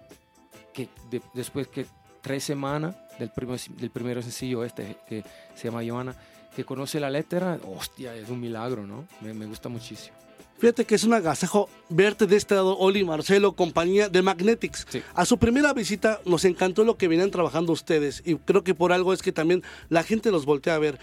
que de- después que tres semanas del, primer, del primer sencillo este que se llama Joana, que conoce la letra, hostia, es un milagro, ¿no? Me, me gusta muchísimo. Fíjate que es un agasajo verte de este lado, Oli, Marcelo, compañía de Magnetics. A su primera visita nos encantó lo que venían trabajando ustedes y creo que por algo es que también la gente los voltea a ver.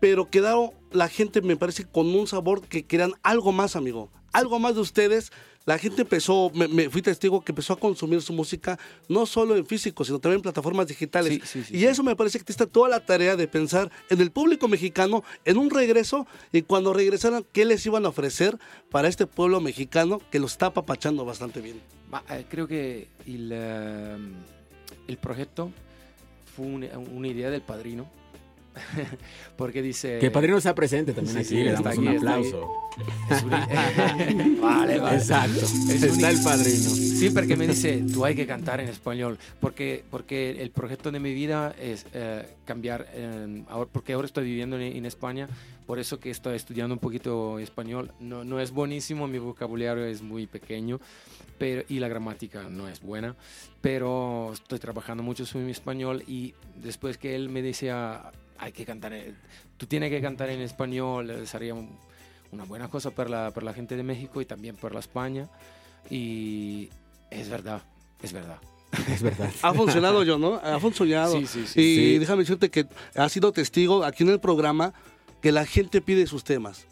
Pero quedaron la gente, me parece, con un sabor que querían algo más, amigo. Algo más de ustedes. La gente empezó, me, me fui testigo que empezó a consumir su música no solo en físico, sino también en plataformas digitales. y eso me parece que te está toda la tarea de pensar en el público mexicano, en un regreso y cuando regresaran, ¿qué les iban a ofrecer para este pueblo mexicano que los está apapachando bastante bien? Eh, creo que el, ehm, el proyecto fue una, una idea del padrino. Porque dice. Que el padrino está presente también Sí, aquí, sí, le damos un aquí, aquí. aplauso. Es un- vale, vale. Exacto, Es está un- el padrino. Sí, porque me dice, tú hay que cantar en español, porque, porque el proyecto de mi vida es eh, cambiar, eh, ahora, porque ahora estoy viviendo en, en España, por eso que estoy estudiando un poquito español. No, no es buenísimo, mi vocabulario es muy pequeño pero, y la gramática no es buena, pero estoy trabajando mucho sobre mi español y después que él me decía, hay que cantar, tú tienes que cantar en español, eh, sería un- una buena cosa para la, para la gente de México y también para la España. Y es verdad, es verdad. Es verdad. Ha funcionado yo, ¿no? Ha funcionado. Sí, sí, sí. y Sí. déjame decirte que has sido testigo aquí en el programa que la gente pide sus temas.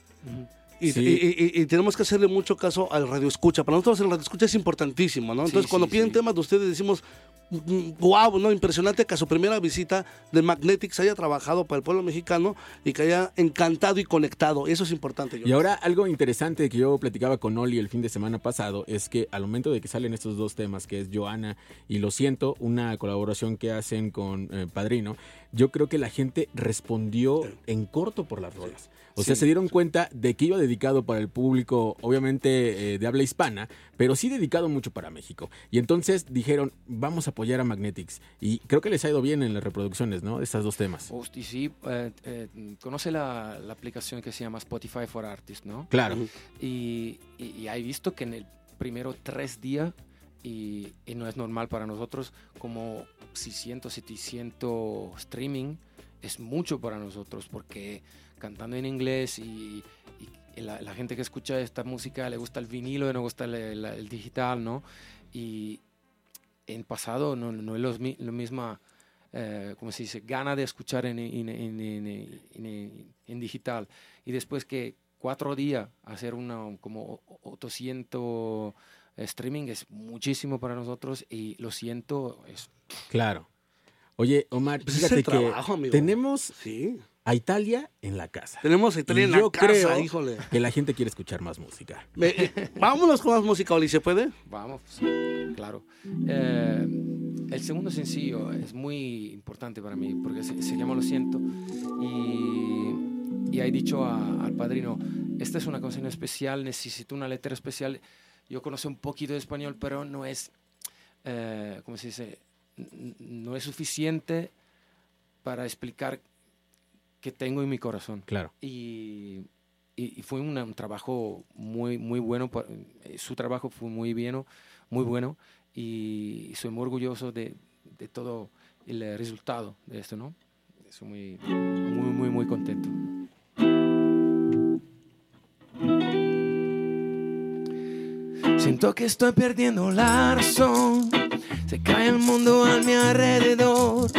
Y, Sí. y- y- y tenemos que hacerle mucho caso al radio escucha. Para nosotros el radio escucha es importantísimo, ¿no? Entonces, sí, cuando piden temas de ustedes, decimos, wow, ¿no? Impresionante que a su primera visita de Magnetics haya trabajado para el pueblo mexicano y que haya encantado y conectado. Eso es importante. Y ahora algo interesante que yo platicaba con Oli el fin de semana pasado es que al momento de que salen estos dos temas, que es Joana y Lo Siento, una colaboración que hacen con eh, Padrino, yo creo que la gente respondió en corto por las rolas. O sea, se dieron cuenta de que iba dedicado para el público, obviamente eh, de habla hispana, pero sí dedicado mucho para México. Y entonces dijeron, vamos a apoyar a Magnetics. Y creo que les ha ido bien en las reproducciones, ¿no? De estos dos temas. Hosti, sí, eh, eh, conoce la, la aplicación que se llama Spotify for Artists, ¿no? Claro. Y, y, y hay visto que en el primero tres días, y, y no es normal para nosotros, como 600, 700 streaming, es mucho para nosotros, porque cantando en inglés y, y la, la gente que escucha esta música le gusta el vinilo, no gusta el, el- el digital, ¿no? Y en pasado no, no es lo, lo misma, eh, ¿cómo se dice? Gana de escuchar en- en- en- en digital. Y después que cuatro días hacer una como 800 streaming es muchísimo para nosotros y lo siento, es Claro. Oye, Omar, Pues es fíjate el que trabajo, amigo. tenemos Sí. a Italia en la casa. Tenemos a Italia Y en la yo casa, creo híjole. que la gente quiere escuchar más música. Ve, eh, vámonos con más música, Oli, ¿se puede? Vamos, claro. Eh, el segundo sencillo es muy importante para mí porque se, se llama Lo siento y, y he dicho a- al padrino, esta es una canción especial, necesito una letra especial. Yo conozco un poquito de español, pero no es, eh, ¿cómo se dice? No es suficiente para explicar qué tengo en mi corazón. Claro. Y, y- y fue una- un trabajo muy, muy bueno. eh, Su trabajo fue muy bien, muy bueno. Y soy muy orgulloso de, de todo el resultado de esto, ¿no? Soy muy, muy, muy, muy contento. Siento que estoy perdiendo la razón. Se cae el mundo a mi alrededor.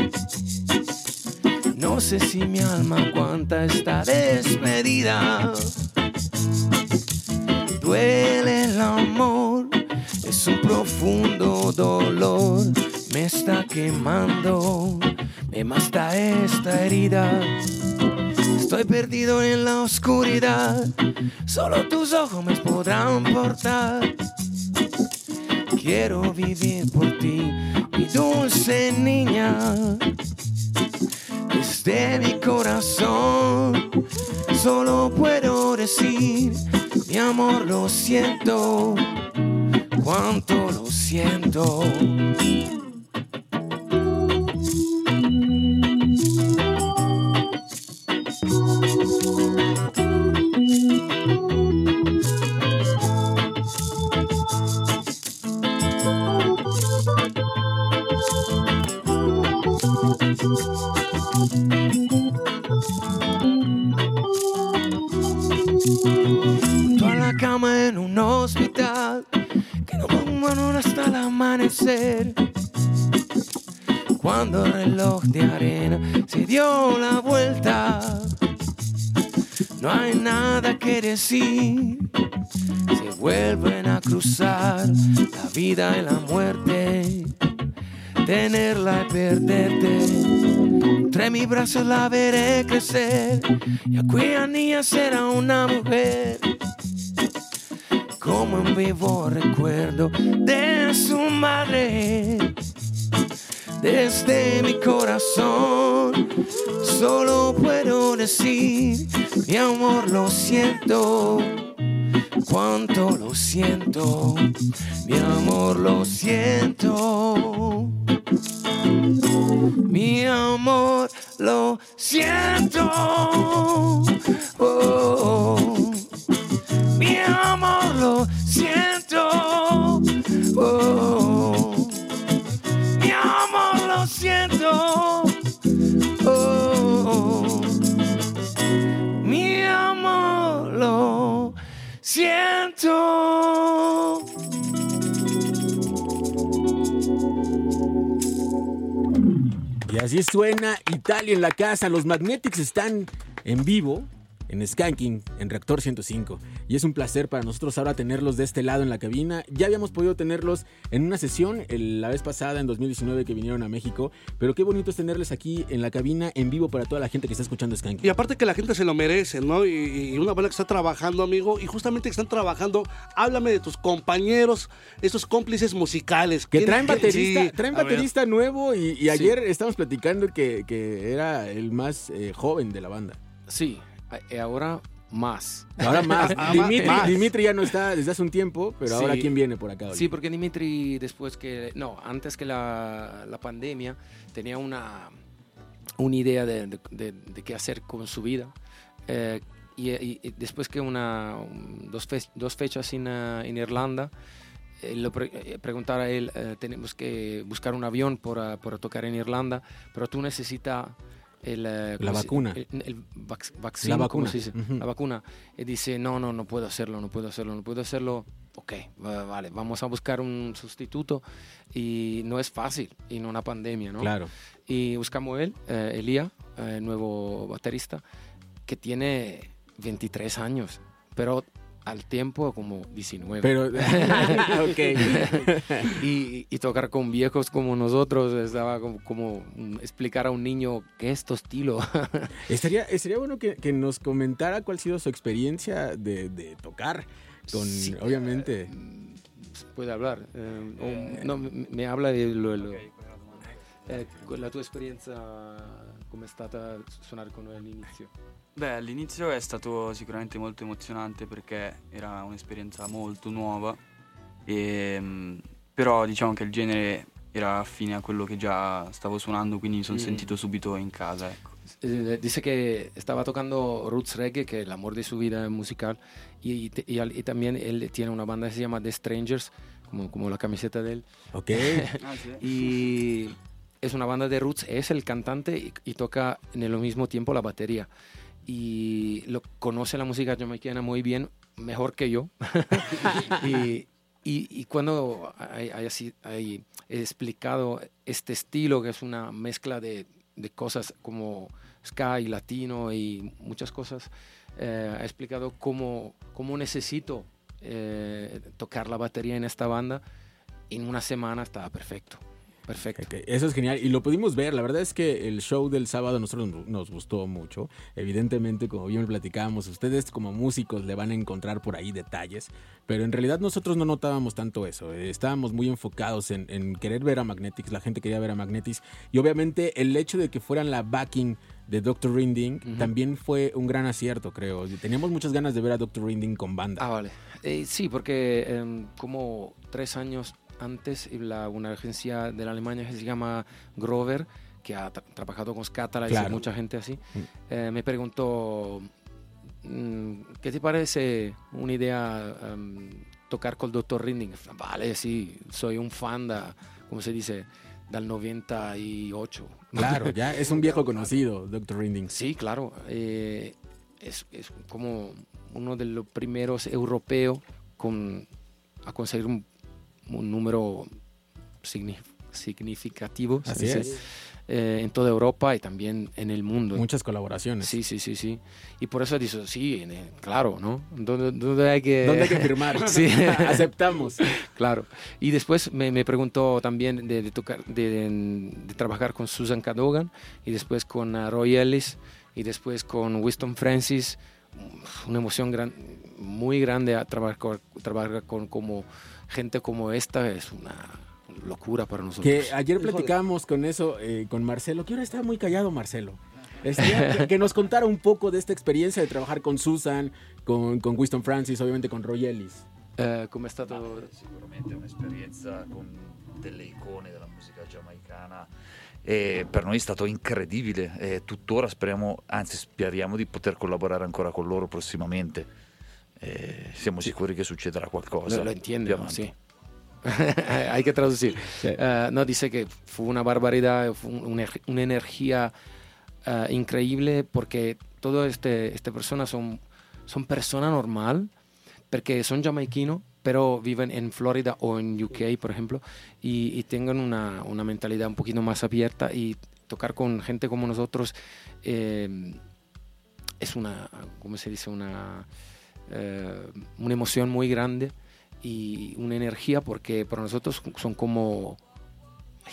No sé si mi alma aguanta esta despedida. Duele el amor, es un profundo dolor. Me está quemando, me mata esta herida. Estoy perdido en la oscuridad, solo tus ojos me podrán portar. Quiero vivir por ti, mi dulce niña. Desde mi corazón, solo puedo decir, mi amor, lo siento, cuánto lo siento. Vida la muerte, tenerla y perderte. Entre mis brazos la veré crecer y aquella niña será una mujer. Como en vivo recuerdo de su madre. Desde mi corazón solo puedo decir, mi amor, lo siento. Cuánto lo siento, mi amor, lo siento. Suena Italia en la casa. Los Magnetics están en vivo en Skanking, en Reactor 105. Y es un placer para nosotros ahora tenerlos de este lado en la cabina. Ya habíamos podido tenerlos en una sesión el- la vez pasada, en 2019, que vinieron a México. Pero qué bonito es tenerles aquí en la cabina, en vivo para toda la gente que está escuchando Skanking. Y aparte que la gente se lo merece, ¿no? Y, y una banda que está trabajando, amigo, y justamente que están trabajando, háblame de tus compañeros, estos cómplices musicales. Que ¿Quién- traen baterista, sí, traen baterista nuevo y, y ayer estábamos platicando que, que era el más eh, joven de la banda. Sí, ahora más. Ahora más. Dimitri, más. Dimitri ya no está desde hace un tiempo, pero ahora Sí. ¿quién viene por acá hoy? Sí, porque Dimitri después que, no, antes que la, la pandemia tenía una, una idea de, de- de- de qué hacer con su vida. Eh, y, y- y después que una, un- dos, fe- dos fechas en, eh, en Irlanda, eh, lo pre- eh, preguntar a él, eh, tenemos que buscar un avión para, para tocar en Irlanda, pero tú necesitas el, eh, La ¿cómo se- vacuna. el, el vac- vaccine, La ¿cómo vacuna. se dice? Ujú. La vacuna. Y dice, no, no, no puedo hacerlo, no puedo hacerlo, no puedo hacerlo. Ok, va- vale, vamos a buscar un sustituto. Y no es fácil en una pandemia, ¿no? Claro. Y buscamos él, eh, Elía, eh, nuevo baterista, que tiene 23 años, pero al tiempo como 19. Pero, ok. y, y tocar con viejos como nosotros estaba como, como mm, explicar a un niño qué es tu estilo. Estaría, estaría bueno que, que nos comentara cuál ha sido su experiencia de, de tocar con, Sí, obviamente. Puede hablar. eh, o- no, me, me habla di lo, lo- eh, la tua esperienza come è stata suonare con noi all'inizio? Beh, all'inizio è stato sicuramente molto emozionante perché era un'esperienza molto nuova, e, mm, però diciamo che il genere era affine a quello che già stavo suonando, quindi mi sono Mm. sentito subito in casa. Ecco. Eh, dice que estaba tocando roots reggae, que el amor de su vida musical, y, y- y al- y también él tiene una banda que se llama The Strangers, como, como la camiseta de él. Ok. Ah, sì? Y es una banda de roots, es el cantante y, y toca en el mismo tiempo la batería. Y lo conoce la música jamaicana muy bien, mejor que yo. y, y- y cuando hay, hay así, hay explicado este estilo, que es una mezcla de, de cosas como ska y latino y muchas cosas, eh, ha explicado cómo, cómo necesito eh, tocar la batería en esta banda. En una semana estaba perfecto. Perfecto. Ok, Eso es genial y lo pudimos ver. La verdad es que el show del sábado a nosotros nos- gustó mucho. Evidentemente, como bien platicábamos, ustedes como músicos le van a encontrar por ahí detalles, pero en realidad nosotros no notábamos tanto eso. Eh, Estábamos muy enfocados en, en querer ver a Magnetics, la gente quería ver a Magnetics y obviamente el hecho de que fueran la backing de Dr. Rinding también fue un gran acierto, creo. Teníamos muchas ganas de ver a Dr. Rinding con banda. Ah, vale. Eh, sí, porque em, como tres años antes, y la- una agencia de la Alemania que se llama Grover, que ha tra- trabajado con Scatala y Claro. mucha gente así, eh, me preguntó, mm, ¿qué te parece una idea em, tocar con el Dr. Rinding? Vale, sí, soy un fan, da, como se dice, del 98. Claro, ya es un viejo conocido, Dr. Rinding. Sí, claro. eh, es, es como uno de los primeros europeos con, a conseguir un, un número signi- significativo Así dice, es. eh, en toda Europa y también en el mundo. Muchas colaboraciones. Sí, sí, sí, sí. Y por eso dice, sí, claro, ¿no? ¿Dónde, dónde hay que... ¿Dónde hay que firmar? sí. Aceptamos. Claro. Y después me, me preguntó también de, de tocar, de, de trabajar con Susan Cadogan y después con Roy Ellis y después con Winston Francis. Una emoción gran, muy grande a trabajar, trabajar con como gente como esta es una locura para nosotros. Que ayer platicábamos con eso, eh, con Marcelo, que ahora está muy callado Marcelo. Estaría- que, que nos contara un poco de esta experiencia de trabajar con Susan, con, con Winston Francis, obviamente con Roy Ellis. Eh, come è stato... sicuramente è un'esperienza con delle icone della musica giamaicana e per noi è stato incredibile e tuttora speriamo, anzi speriamo di poter collaborare ancora con loro prossimamente. E siamo sicuri che succederà qualcosa. Lo, lo entiendo, sí. Hay que traducir. Eh, no, dice que fue una barbaridad, fue un- una, una energía eh, increíble porque todas este, este personas son, son personas normal, porque son jamaiquinos, pero viven en Florida o en UK, por ejemplo, y, y tengan una, una mentalidad un poquito más abierta y tocar con gente como nosotros eh, es una, ¿cómo se dice? Una, eh, una emoción muy grande y una energía porque para nosotros son como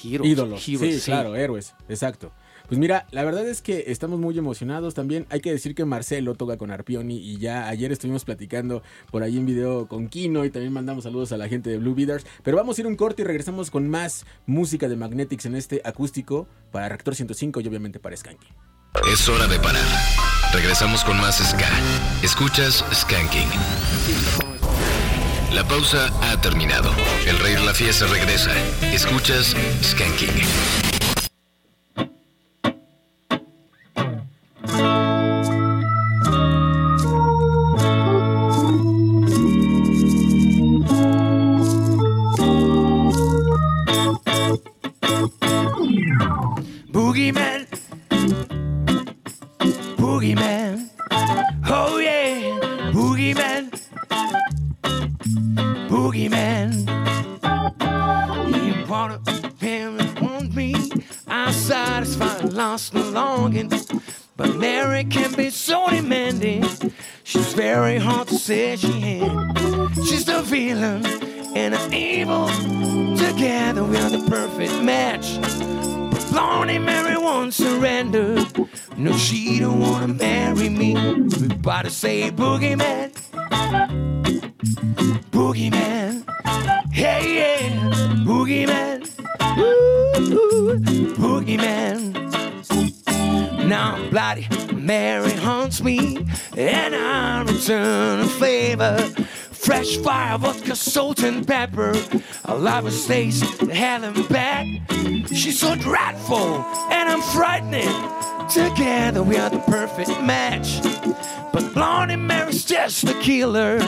heroes, Ídolos. heroes, sí, claro, héroes. Exacto. Pues mira, la verdad es que estamos muy emocionados también. Hay que decir que Marcelo toca con Arpioni y ya ayer estuvimos platicando por ahí en video con Kino y también mandamos saludos a la gente de Blue Beaters. Pero vamos a ir un corte y regresamos con más música de Magnetics en este acústico para Reactor 105 y obviamente para Skanky. Es hora de parar. Regresamos con más Ska. Escuchas Skanking. La pausa ha terminado. El Rey de la Fiesta regresa. Escuchas Skanking. Boogeyman. Boogeyman. Oh yeah. Boogeyman. Boogeyman. You wanna him want me. I'm satisfied, lost and longing. But Mary can be so demanding. She's very hard to say she had. She's the villain and an evil. Together we are the perfect match. Lonely Mary won't surrender. No, she don't wanna marry me. Everybody say boogeyman. Boogeyman. Hey, yeah. Boogeyman. Ooh, boogeyman. Now bloody Mary haunts me, and I return a favor. Fresh fire, vodka, salt, and pepper. I love her taste, hell and back. She's so dreadful, and I'm frightening. Together we are the perfect match. But Blondie Mary's just a killer.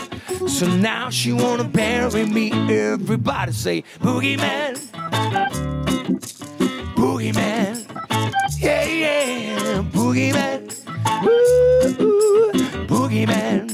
So now she wanna bury me. Everybody say, Boogeyman. Boogeyman. Yeah, yeah, Boogeyman. Ooh, ooh, Boogeyman.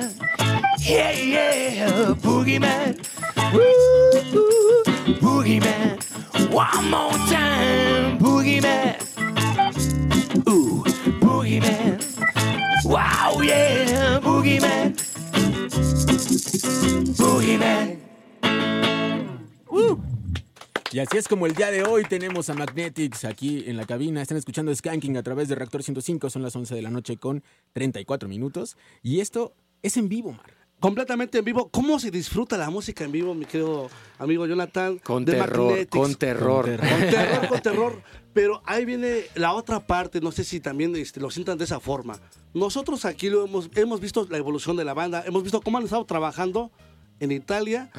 Yeah, yeah, boogeyman. Woo, woo, boogeyman. One more time. Boogeyman. Ooh, boogeyman. Wow, yeah, boogeyman. Boogeyman. Y así es como el día de hoy tenemos a Magnetics aquí en la cabina. Están escuchando Skanking a través de Reactor 105. Son las 11 de la noche con 34 minutos. Y esto es en vivo, Mar. Completamente en vivo. ¿Cómo se disfruta la música en vivo, mi querido amigo Jonathan? Con de terror, con terror. Con terror. Con terror, con terror. Pero ahí viene la otra parte, no sé si también este, lo sientan de esa forma. Nosotros aquí lo hemos, hemos visto la evolución de la banda, hemos visto cómo han estado trabajando en Italia,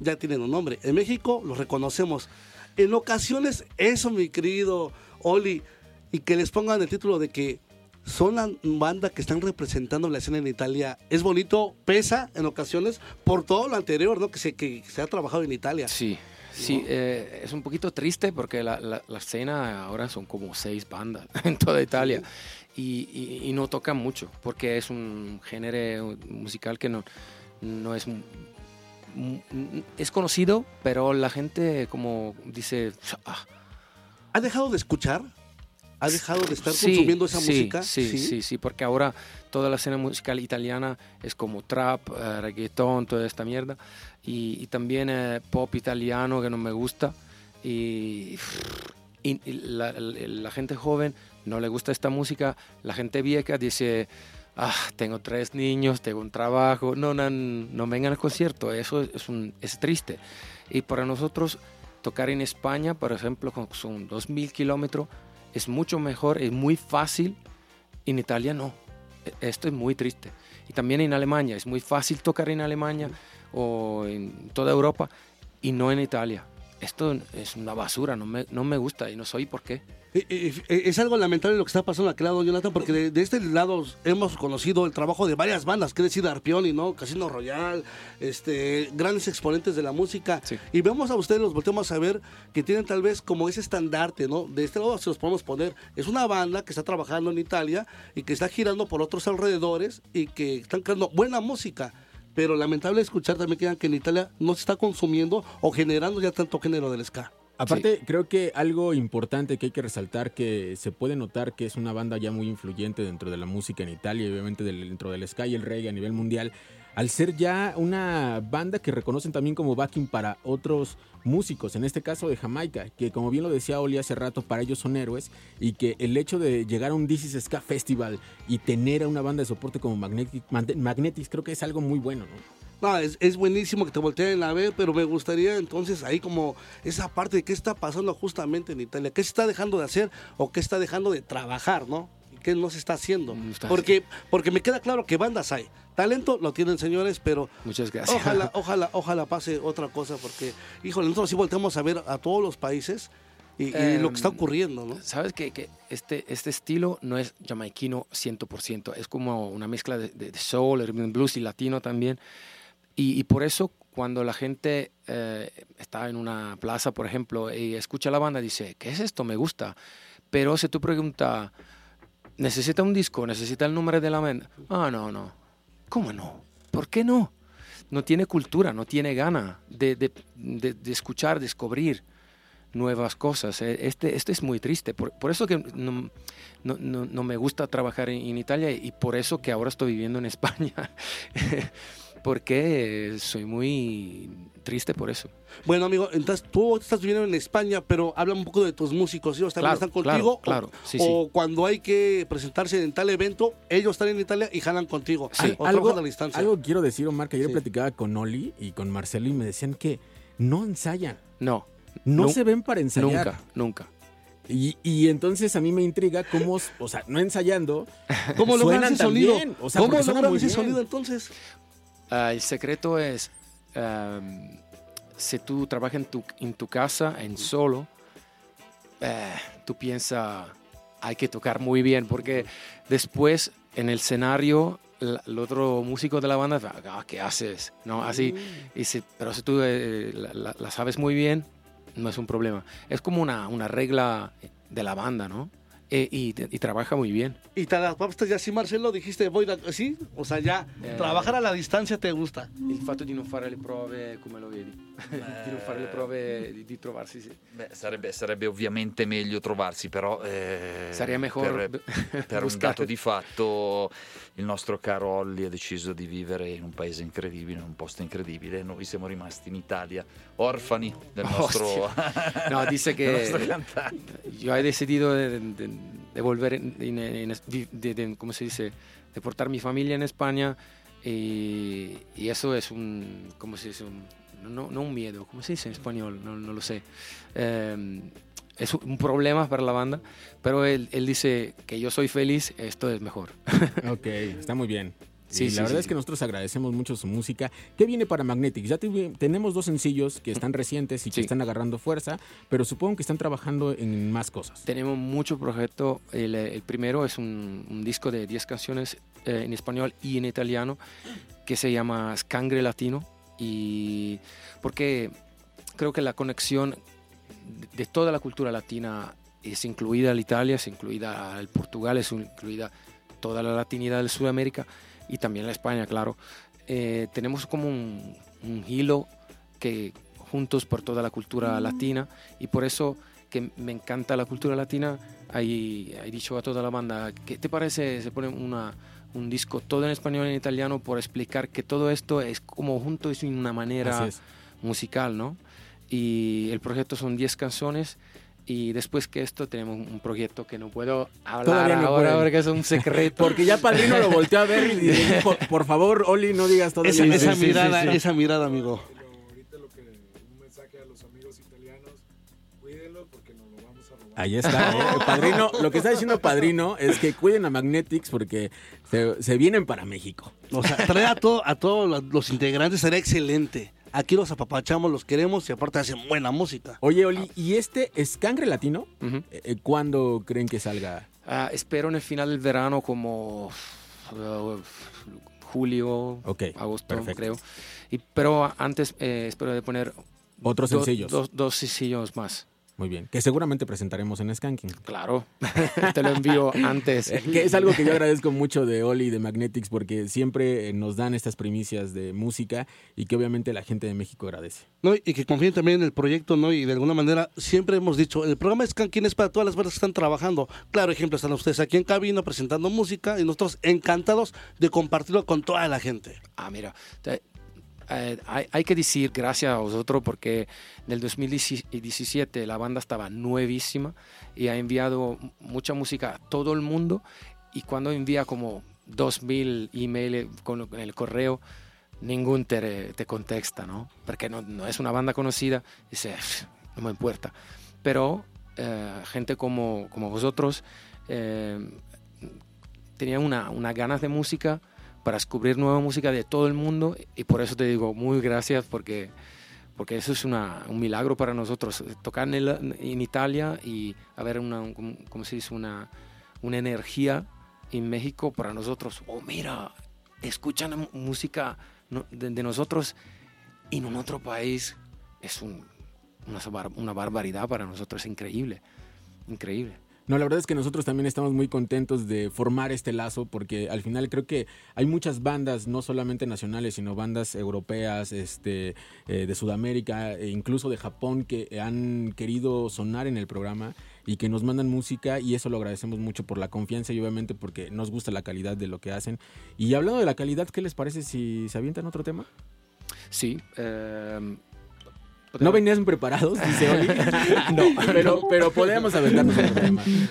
ya tienen un nombre. En México los reconocemos. En ocasiones, eso, mi querido Oli, y que les pongan el título de que son la banda que están representando la escena en Italia. Es bonito, pesa en ocasiones por todo lo anterior, ¿no? Que se, que se ha trabajado en Italia. Sí, sí, eh, es un poquito triste porque la, la- la escena ahora son como seis bandas en toda Italia y, y- y no tocan mucho porque es un género musical que no, no es... Es conocido, pero la gente como dice... "Ah, ¿Ha dejado de escuchar? ¿Ha dejado de estar Sí, consumiendo esa sí, música? Sí, sí, sí, porque ahora toda la escena musical italiana es como trap, eh, reggaetón, toda esta mierda. Y, y también eh, pop italiano que no me gusta. Y, y- y la, la- la gente joven no le gusta esta música. La gente vieja dice, ah, tengo tres niños, tengo un trabajo, no, no, no vengan al concierto. Eso es, un, es triste. Y para nosotros tocar en España, por ejemplo, con son 2.000 kilómetros, es mucho mejor, es muy fácil. En Italia no. E- Esto es muy triste. Y también en Alemania, es muy fácil tocar en Alemania o en toda Europa y no en Italia. Esto es una basura, no me, no me gusta y no soy por qué. Es algo lamentable lo que está pasando a aquel lado, Jonathan, porque de, de este lado hemos conocido el trabajo de varias bandas, quiere decir Arpioni, ¿no? Casino Royal, este, grandes exponentes de la música. Y vemos a ustedes, los volteamos a ver, que tienen tal vez como ese estandarte, ¿no? De este lado se los podemos poner. Es una banda que está trabajando en Italia y que está girando por otros alrededores y que están creando buena música. Pero lamentable escuchar también que que en Italia no se está consumiendo o generando ya tanto género del ska. Aparte, creo que algo importante que hay que resaltar, que se puede notar que es una banda ya muy influyente dentro de la música en Italia y obviamente dentro del ska y el reggae a nivel mundial, al ser ya una banda que reconocen también como backing para otros músicos, en este caso de Jamaica, que como bien lo decía Oli hace rato, para ellos son héroes y que el hecho de llegar a un is Ska Festival y tener a una banda de soporte como Magnetic, Magnetics creo que es algo muy bueno, ¿no? No, es, es buenísimo que te volteen a ver, pero me gustaría entonces ahí como esa parte de qué está pasando justamente en Italia, qué se está dejando de hacer o qué está dejando de trabajar, ¿no? Qué no se está haciendo. Porque, porque me queda claro que bandas hay. Talento lo tienen señores, pero Muchas gracias. ojalá, ojalá, ojalá pase otra cosa, porque, híjole, nosotros sí volteamos a ver a todos los países y, y lo que está Em, ocurriendo, ¿no? Sabes que, que este, este estilo no es jamaiquino 100%, es como una mezcla de, de- de soul, blues y latino también. Y, y por eso cuando la gente eh, está en una plaza, por ejemplo, y escucha la banda, dice, ¿qué es esto? Me gusta. Pero si tú preguntas, ¿necesita un disco? ¿Necesita el número de la banda? Ah, no, no. ¿Cómo no? ¿Por qué no? No tiene cultura, no tiene gana de, de- de- de escuchar, descubrir nuevas cosas. Eh, Este, este es muy triste. Por, por eso que no, no- no- no me gusta trabajar en, en Italia y por eso que ahora estoy viviendo en España. Porque soy muy triste por eso. Bueno, amigo, entonces tú estás viviendo en España, pero habla un poco de tus músicos. ¿Ellos también Claro, están contigo? claro, claro. Sí, o cuando hay que presentarse en tal evento, ellos están en Italia y jalan contigo. Al- o algo, a la distancia. algo quiero decir, Omar, que ayer Sí. platicaba con Oli y con Marcelo y me decían que no ensayan. No. No se ven para ensayar. Nunca, nunca. Y, y entonces a mí me intriga cómo, o sea, no ensayando, ¿Cómo logran suenan ese tan sonido? bien. O sea, ¿Cómo logran ese bien. sonido entonces? Ah, el secreto es, si tú trabajas en tu, en tu casa, en solo, eh, tú piensas, hay que tocar muy bien, porque después en el escenario, el otro músico de la banda, ah, ¿qué haces? ¿No? Así, y si- pero si tú eh, la, la- la sabes muy bien, no es un problema. Es como una, una regla de la banda, ¿no? Eh, y, y trabaja muy bien. Y te adaptaste ya así, Marcelo, dijiste, voy a... ¿Sí? O sea, ya Eh. trabajar a la distancia te gusta. Il fatto di non fare le prove, come lo vedi? Di non fare le prove, di, di trovarsi... sì. Beh, sarebbe, sarebbe ovviamente meglio trovarsi, però eh, per, per un dato di fatto il nostro caro Olli ha deciso di vivere in un paese incredibile, in un posto incredibile. Noi siamo rimasti in Italia orfani del nostro. No, dice del nostro que cantante. yo he decidido de, de- de de, ¿cómo se dice? De portar mi familia en España y, y eso es un, ¿cómo se dice? Un- no, no un miedo, ¿cómo se dice en español? No, no lo sé. Eh, es un problema para la banda, pero él, él dice que yo soy feliz, esto es mejor. Ok, está muy bien. Sí, y sí, la verdad sí, es que nosotros agradecemos mucho su música. ¿Qué viene para Magnetics? Ya tuvi- tenemos dos sencillos que están recientes y que están agarrando fuerza, pero supongo que están trabajando en más cosas. Tenemos mucho proyecto. El, el primero es un, un disco de 10 canciones eh, en español y en italiano que se llama Scangre Latino. Y porque creo que la conexión de, toda la cultura latina es incluida la Italia, es incluida el Portugal, es incluida toda la latinidad de Sudamérica y también la España, claro. Eh, tenemos como un, un hilo que juntos por toda la cultura latina y por eso que me encanta la cultura latina, ahí he dicho a toda la banda, ¿qué te parece? Se pone una, un disco todo en español y en italiano por explicar que todo esto es como junto es una manera musical, ¿no? Y el proyecto son 10 canciones y después que esto tenemos un proyecto que no puedo hablar no ahora pueden. porque es un secreto. Porque ya Padrino lo volteó a ver y dijo, por favor, Oli, no digas todo Esa, esa mirada, esa mirada, amigo. Ahí está. ¿eh? Padrino, lo que está diciendo Padrino es que cuiden a Magnetics porque se, se vienen para México. O sea, traer a, todo, a todos los, integrantes sería excelente. Aquí los apapachamos, los queremos y aparte hacen buena música. Oye, Oli, ¿y este Scangre Latino? Eh, ¿Cuándo creen que salga? Ah, espero en el final del verano como uh, julio, Ok, agosto, perfecto. creo. Y, pero antes eh, espero de poner Otros do- sencillos. Dos, dos sencillos más. Muy bien. Que seguramente presentaremos en Skanking. Claro, te lo envío antes. Eh, que es algo que yo agradezco mucho de Oli y de Magnetics porque siempre eh, nos dan estas primicias de música y que obviamente la gente de México agradece. ¿no? Y que confíen también en el proyecto, ¿no? Y de alguna manera siempre hemos dicho, el programa Skanking es para todas las bandas que están trabajando. Claro, ejemplo, están ustedes aquí en cabina presentando música y nosotros encantados de compartirlo con toda la gente. Ah, mira, te- eh, hay, hay que decir gracias a vosotros porque en el 2017 la banda estaba nuevísima y ha enviado mucha música a todo el mundo y cuando envía como 2000 emails con, con el correo, ningún te, te contesta, ¿no? Porque no, no es una banda conocida, dice, no me importa. Pero eh, gente como, como vosotros eh, tenían una, una ganas de música para descubrir nueva música de todo el mundo y por eso te digo muy gracias porque, porque eso es una, un milagro para nosotros. Tocar en, el- en Italia y haber una, como se dice, una, una energía en México para nosotros. Oh, mira, escuchan música de, de nosotros en un otro país. Es un- una, una barbaridad para nosotros, es increíble, increíble. No, la verdad es que nosotros también estamos muy contentos de formar este lazo porque al final creo que hay muchas bandas, no solamente nacionales, sino bandas europeas, este, eh, de Sudamérica e incluso de Japón que han querido sonar en el programa y que nos mandan música y eso lo agradecemos mucho por la confianza y obviamente porque nos gusta la calidad de lo que hacen. Y hablando de la calidad, ¿qué les parece si se avientan otro tema? Sí. eh, ¿No venían preparados? Dice Oli. no, pero, pero podemos aventarnos.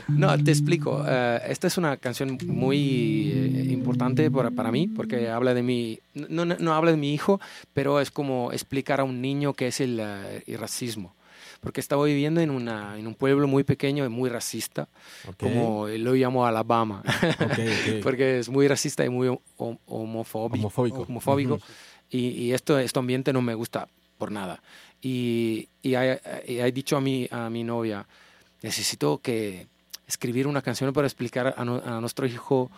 No, te explico. Eh, esta es una canción muy eh, importante para, para mí porque habla de mi, no, no, no habla de mi hijo, pero es como explicar a un niño qué es el, eh, el racismo. Porque estaba viviendo en, una, en un pueblo muy pequeño y muy racista, como lo llamo Alabama, porque es muy racista y muy hom- homofóbico. Homofóbico. homofóbico. Y, y esto, este ambiente no me gusta por nada. Y, y he, y he dicho a mi, a mi novia, necesito que escribir una canción para explicar a, no- a nuestro hijo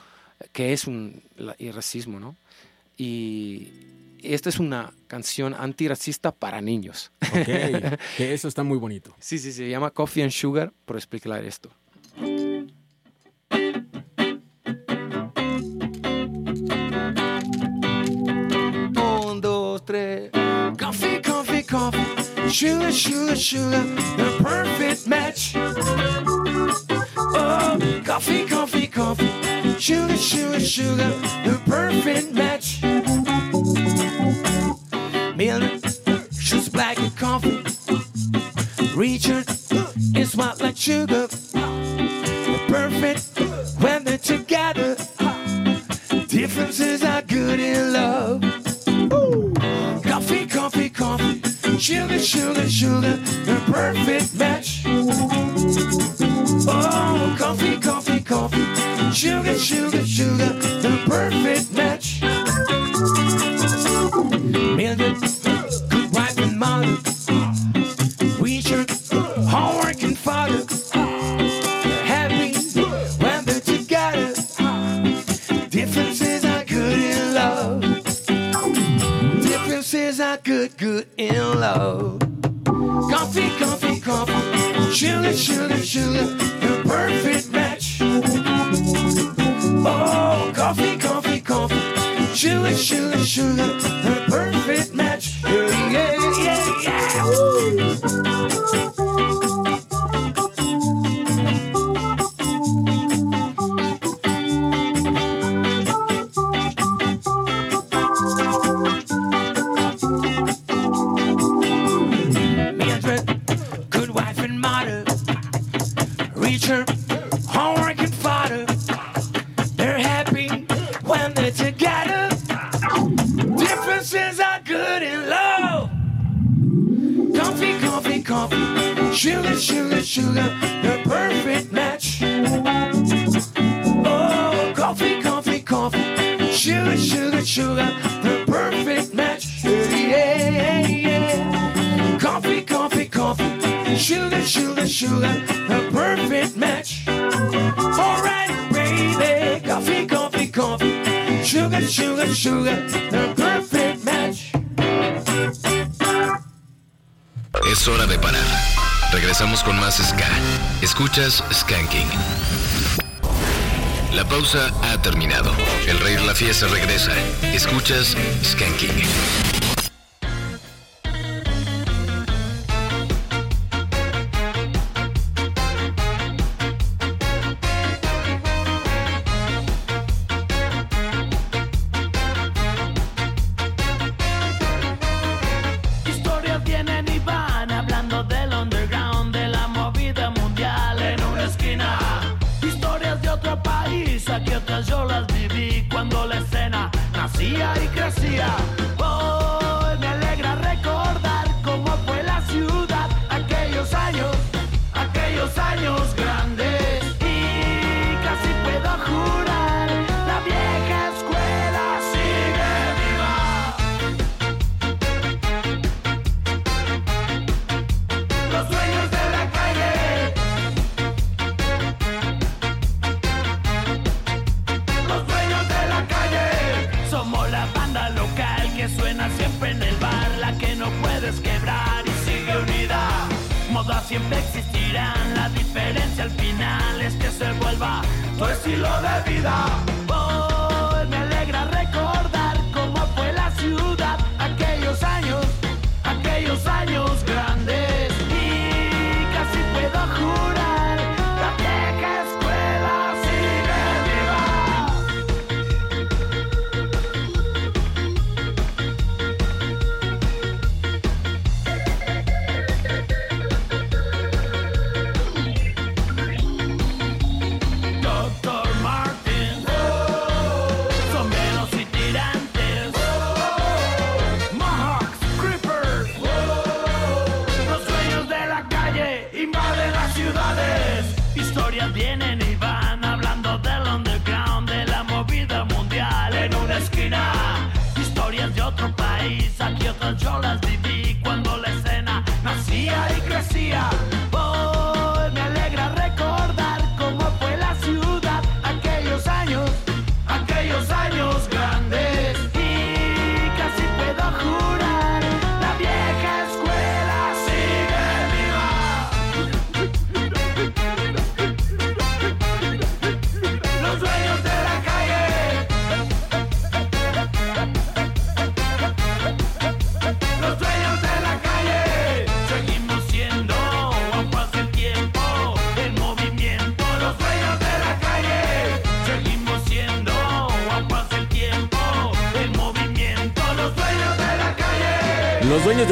qué es un, la- el racismo, ¿no? Y esta es una canción antirracista para niños. Ok, que eso está muy bonito. Sí, sí, se llama Coffee and Sugar, por explicar esto. Sugar, sugar, sugar. The perfect match. Oh, coffee, coffee, coffee. Sugar, sugar, sugar. The perfect match. Milk, just black and coffee. Richard is white like sugar. Sugar. The perfect match. Oh, coffee, coffee, coffee. Sugar, sugar. Escuchas Skanking. La pausa ha terminado. El Rey de la Fiesta regresa. Escuchas Skanking.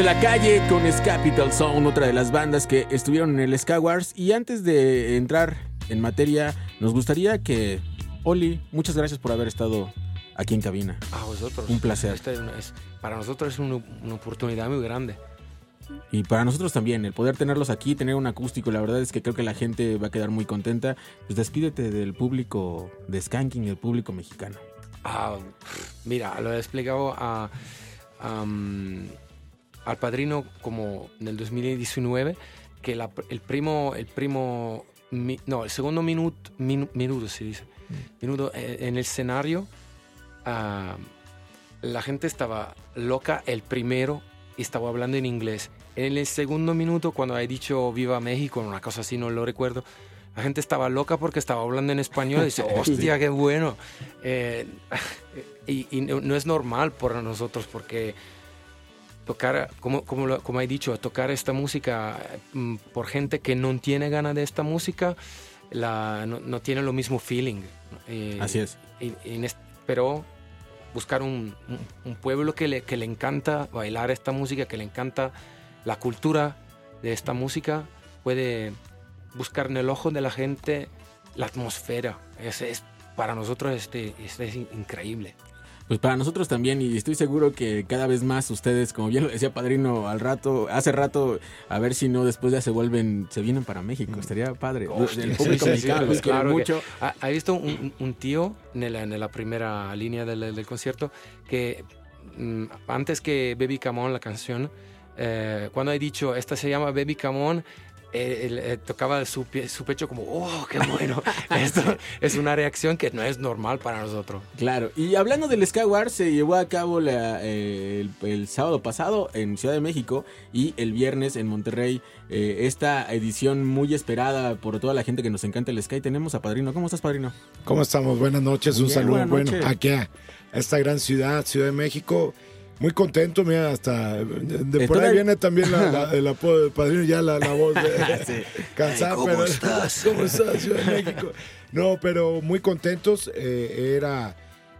De la calle con Capital son otra de las bandas que estuvieron en el Ska Wars. Y antes de entrar en materia, nos gustaría que, Oli, muchas gracias por haber estado aquí en cabina. A vosotros. Un placer. Este es para nosotros es una, una oportunidad muy grande. Y para nosotros también, el poder tenerlos aquí, tener un acústico, la verdad es que creo que la gente va a quedar muy contenta. Pues despídete del público de Skanking, el público mexicano. Ah, mira, lo he explicado a, al padrino como en el 2019 que la- el primo, el primo, mi- no, el segundo minuto, minu- minuto se dice, minuto eh, en el escenario, ah, la gente estaba loca el primero y estaba hablando en inglés. En el segundo minuto, cuando he dicho Viva México, una cosa así, no lo recuerdo, la gente estaba loca porque estaba hablando en español y dice, hostia, qué bueno. Eh, y y no, no es normal para nosotros porque tocar, como, como, lo- como he dicho, tocar esta música mm, por gente que no tiene ganas de esta música, la, no, no tiene lo mismo feeling. Eh, Así es. y- y pero buscar un, un- un pueblo que le, que le encanta bailar esta música, que le encanta la cultura de esta música, puede buscar en el ojo de la gente la atmósfera. Es, es- para nosotros este, este es increíble. Pues para nosotros también, y estoy seguro que cada vez más ustedes, como bien lo decía Padrino al rato, hace rato, a ver si no después ya se vuelven, se vienen para México, estaría padre. Hostia, el público sí, mexicano sí, los quiere claro mucho. ha, ha visto un, un tío en la, en la primera línea del, del concierto que mm, antes que Baby Come On, la canción, eh, cuando he dicho esta se llama Baby Come Eh, él, eh, tocaba su, pie- su pecho como, oh, qué bueno. Esto es una reacción que no es normal para nosotros. Claro, y hablando del Sky Wars, se llevó a cabo la, eh, el, el sábado pasado en Ciudad de México y el viernes en Monterrey. eh, esta edición muy esperada por toda la gente que nos encanta el Sky. Tenemos a Padrino. ¿Cómo estás, Padrino? ¿Cómo estamos? Buenas noches, un Bien, saludo. buenas Bueno, aquí a esta gran ciudad, Ciudad de México. Muy contento, mira, hasta de, por ahí todavía- viene también la, la- el apodo de padrino, ya la, la voz de Sí. cansada, ¿cómo pero estás? ¿Cómo estás, Ciudad de México? No, pero muy contentos. eh, era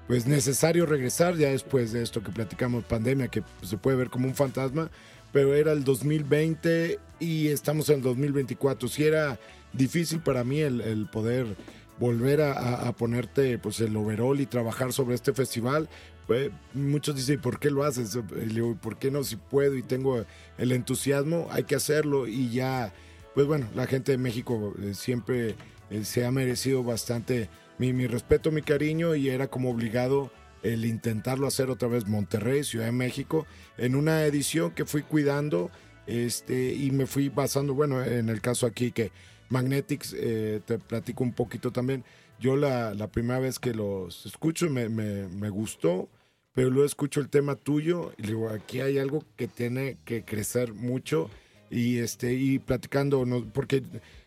pues necesario regresar ya después de esto que platicamos, pandemia, que se puede ver como un fantasma, pero era el 2020 y estamos en el 2024. Si era difícil para mí el, el poder volver a, a- a ponerte pues el overall y trabajar sobre este festival. Pues, muchos dicen, ¿por qué lo haces? Y le digo, ¿por qué no? Si puedo y tengo el entusiasmo, hay que hacerlo y ya, pues bueno, la gente de México eh, siempre eh, se ha merecido bastante mi, mi respeto, mi cariño y era como obligado el intentarlo hacer otra vez Monterrey, Ciudad de México, en una edición que fui cuidando este, y me fui basando, bueno, en el caso aquí que Magnetics, eh, te platico un poquito también, yo la, la primera vez que los escucho me, me, me gustó, pero luego escucho el tema tuyo y digo, aquí hay algo que tiene que crecer mucho y este y platicando, no- porque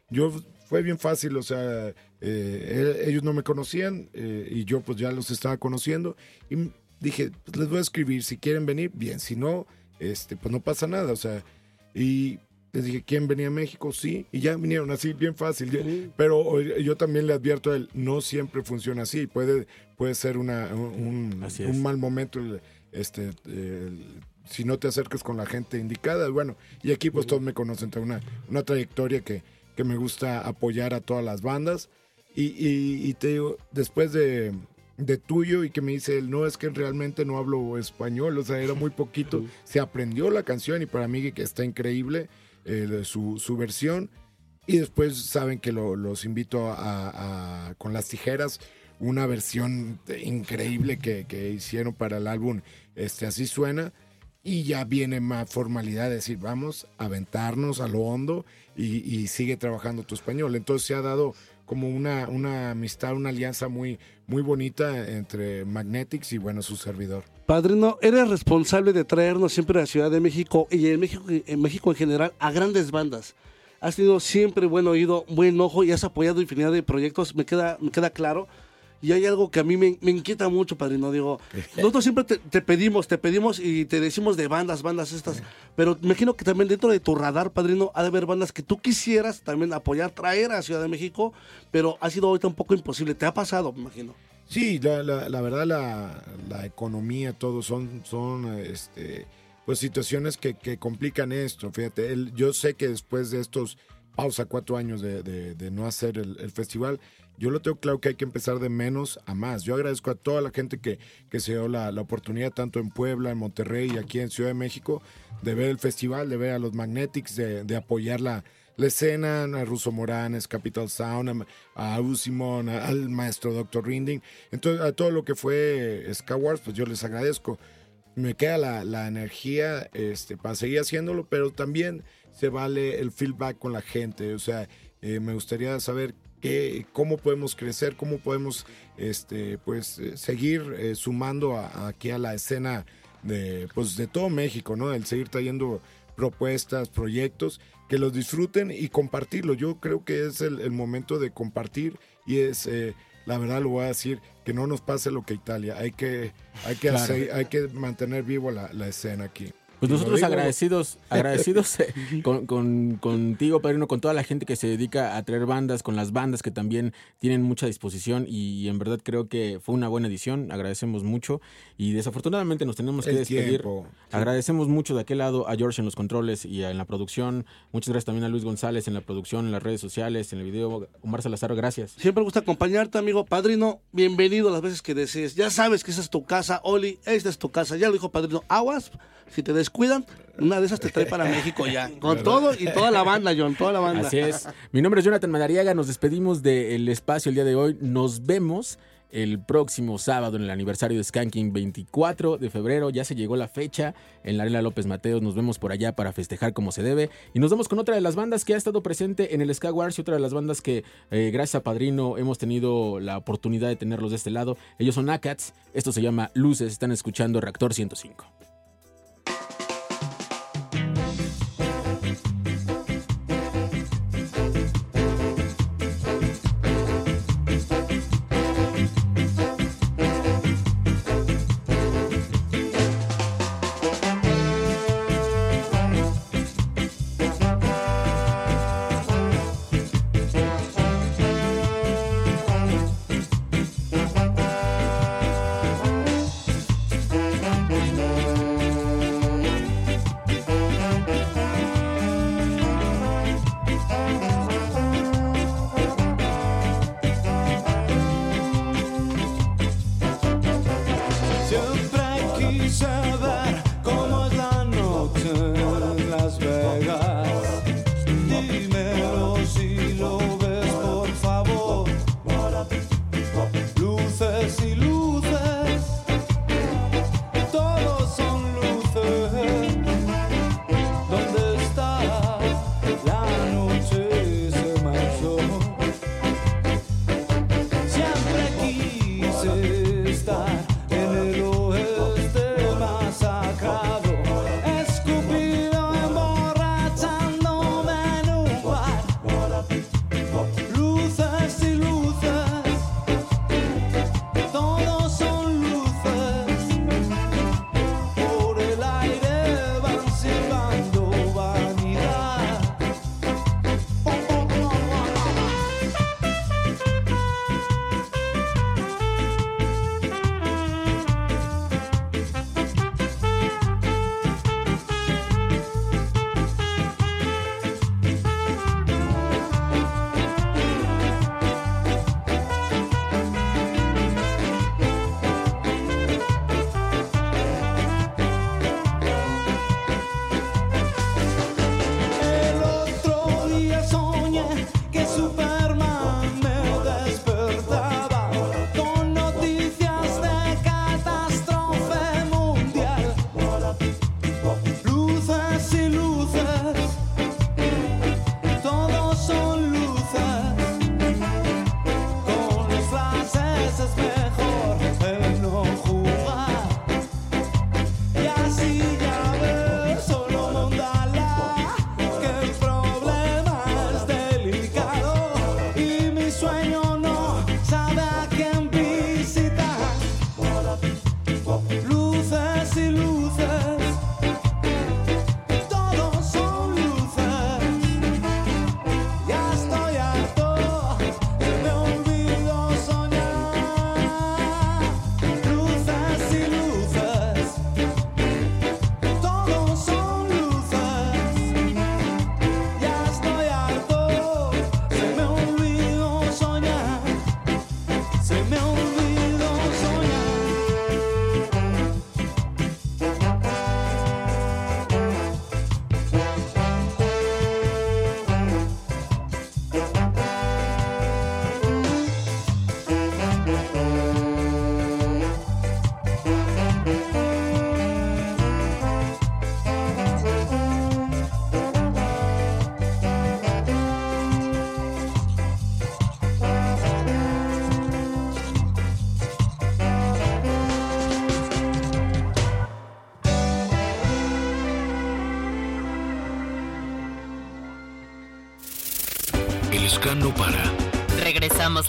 yo fue bien fácil, o sea, eh, ellos no me conocían eh, y yo pues ya los estaba conociendo y dije, pues les voy a escribir, si quieren venir, bien, si no, este, pues no pasa nada, o sea, y les dije, ¿quién venía a México? Sí, y ya vinieron así, bien fácil. Ya- Pero yo también le advierto a él, no siempre funciona así, puede, puede ser una, un, un mal momento este, el- si no te acercas con la gente indicada. Bueno, y aquí pues todos me conocen, tengo una, una trayectoria que, que me gusta apoyar a todas las bandas. Y, y- y te digo, después de, de tuyo y que me dice él, no, es que realmente no hablo español, o sea, era muy poquito. Se aprendió la canción y para mí que está increíble su, su versión. Y después saben que lo- los invito a, con las tijeras, una versión increíble que, hicieron para el álbum, este, así suena. Y ya viene más formalidad de decir, vamos a aventarnos a lo hondo y sigue trabajando tu español. Entonces se ha dado como una, una amistad, una alianza muy, muy bonita entre Magnetics y bueno, su servidor. Padrino, eres responsable de traernos siempre a la Ciudad de México y en México, en México en general a grandes bandas. Has tenido siempre buen oído, buen ojo y has apoyado infinidad de proyectos, me queda, me queda claro. Y hay algo que a mí me, me inquieta mucho, padrino. Digo, nosotros siempre te, te pedimos, te pedimos y te decimos de bandas, bandas estas. Pero me imagino que también dentro de tu radar, padrino, ha de haber bandas que tú quisieras también apoyar, traer a Ciudad de México, pero ha sido ahorita un poco imposible. ¿Te ha pasado, me imagino? Sí, la, la- la verdad la, la economía, todo son, son este, pues situaciones que, que complican esto. Fíjate, el- yo sé que después de estos pausa cuatro años de, de- de no hacer el, el festival, yo lo tengo claro que hay que empezar de menos a más. Yo agradezco a toda la gente que, que se dio la, la oportunidad, tanto en Puebla, en Monterrey y aquí en Ciudad de México, de ver el festival, de ver a los Magnetics, de, de apoyar la, la escena, a Russo Moranes, Capital Sound, a, a Usimon, al maestro Dr. Rinding. Entonces, a todo lo que fue Skywars, pues yo les agradezco. Me queda la, la energía este, para seguir haciéndolo, pero también se vale el feedback con la gente. O sea, eh, me gustaría saber qué, cómo podemos crecer, cómo podemos este, pues, eh, seguir eh, sumando a- a- aquí a la escena de, pues, de todo México, ¿no? El seguir trayendo propuestas, proyectos, que los disfruten y compartirlo. Yo creo que es el, el momento de compartir y es, eh, la verdad lo voy a decir, que no nos pase lo que Italia. Hay que, hay que, Claro. hacer- hay que mantener vivo la, la escena aquí. Pues nosotros digo- agradecidos, agradecidos eh, con, con- contigo, Padrino, con toda la gente que se dedica a traer bandas, con las bandas que también tienen mucha disposición y, en verdad creo que fue una buena edición, agradecemos mucho y desafortunadamente nos tenemos que El despedir. tiempo, sí. Agradecemos mucho de aquel lado a George en los controles y a- en la producción, muchas gracias también a Luis González en la producción, en las redes sociales, en el video, Omar Salazar, gracias. Siempre me gusta acompañarte, amigo. Padrino, bienvenido las veces que desees. Ya sabes que esa es tu casa, Oli. Esta es tu casa. Ya lo dijo Padrino. Aguas, si te descuidan, una de esas te trae para México ya. Con todo y toda la banda, John, toda la banda. Así es. Mi nombre es Jonathan Madariaga. Nos despedimos del espacio el día de hoy. Nos vemos el próximo sábado en el aniversario de Skanking 24 de febrero. Ya se llegó la fecha en la Arena López Mateos. Nos vemos por allá para festejar como se debe. Y nos vemos con otra de las bandas que ha estado presente en el Ska Wars y otra de las bandas que, eh, gracias a Padrino, hemos tenido la oportunidad de tenerlos de este lado. Ellos son Akats. Esto se llama Luces. Están escuchando Reactor 105.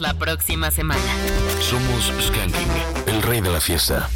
La próxima semana. Somos Skanking, el rey de la fiesta.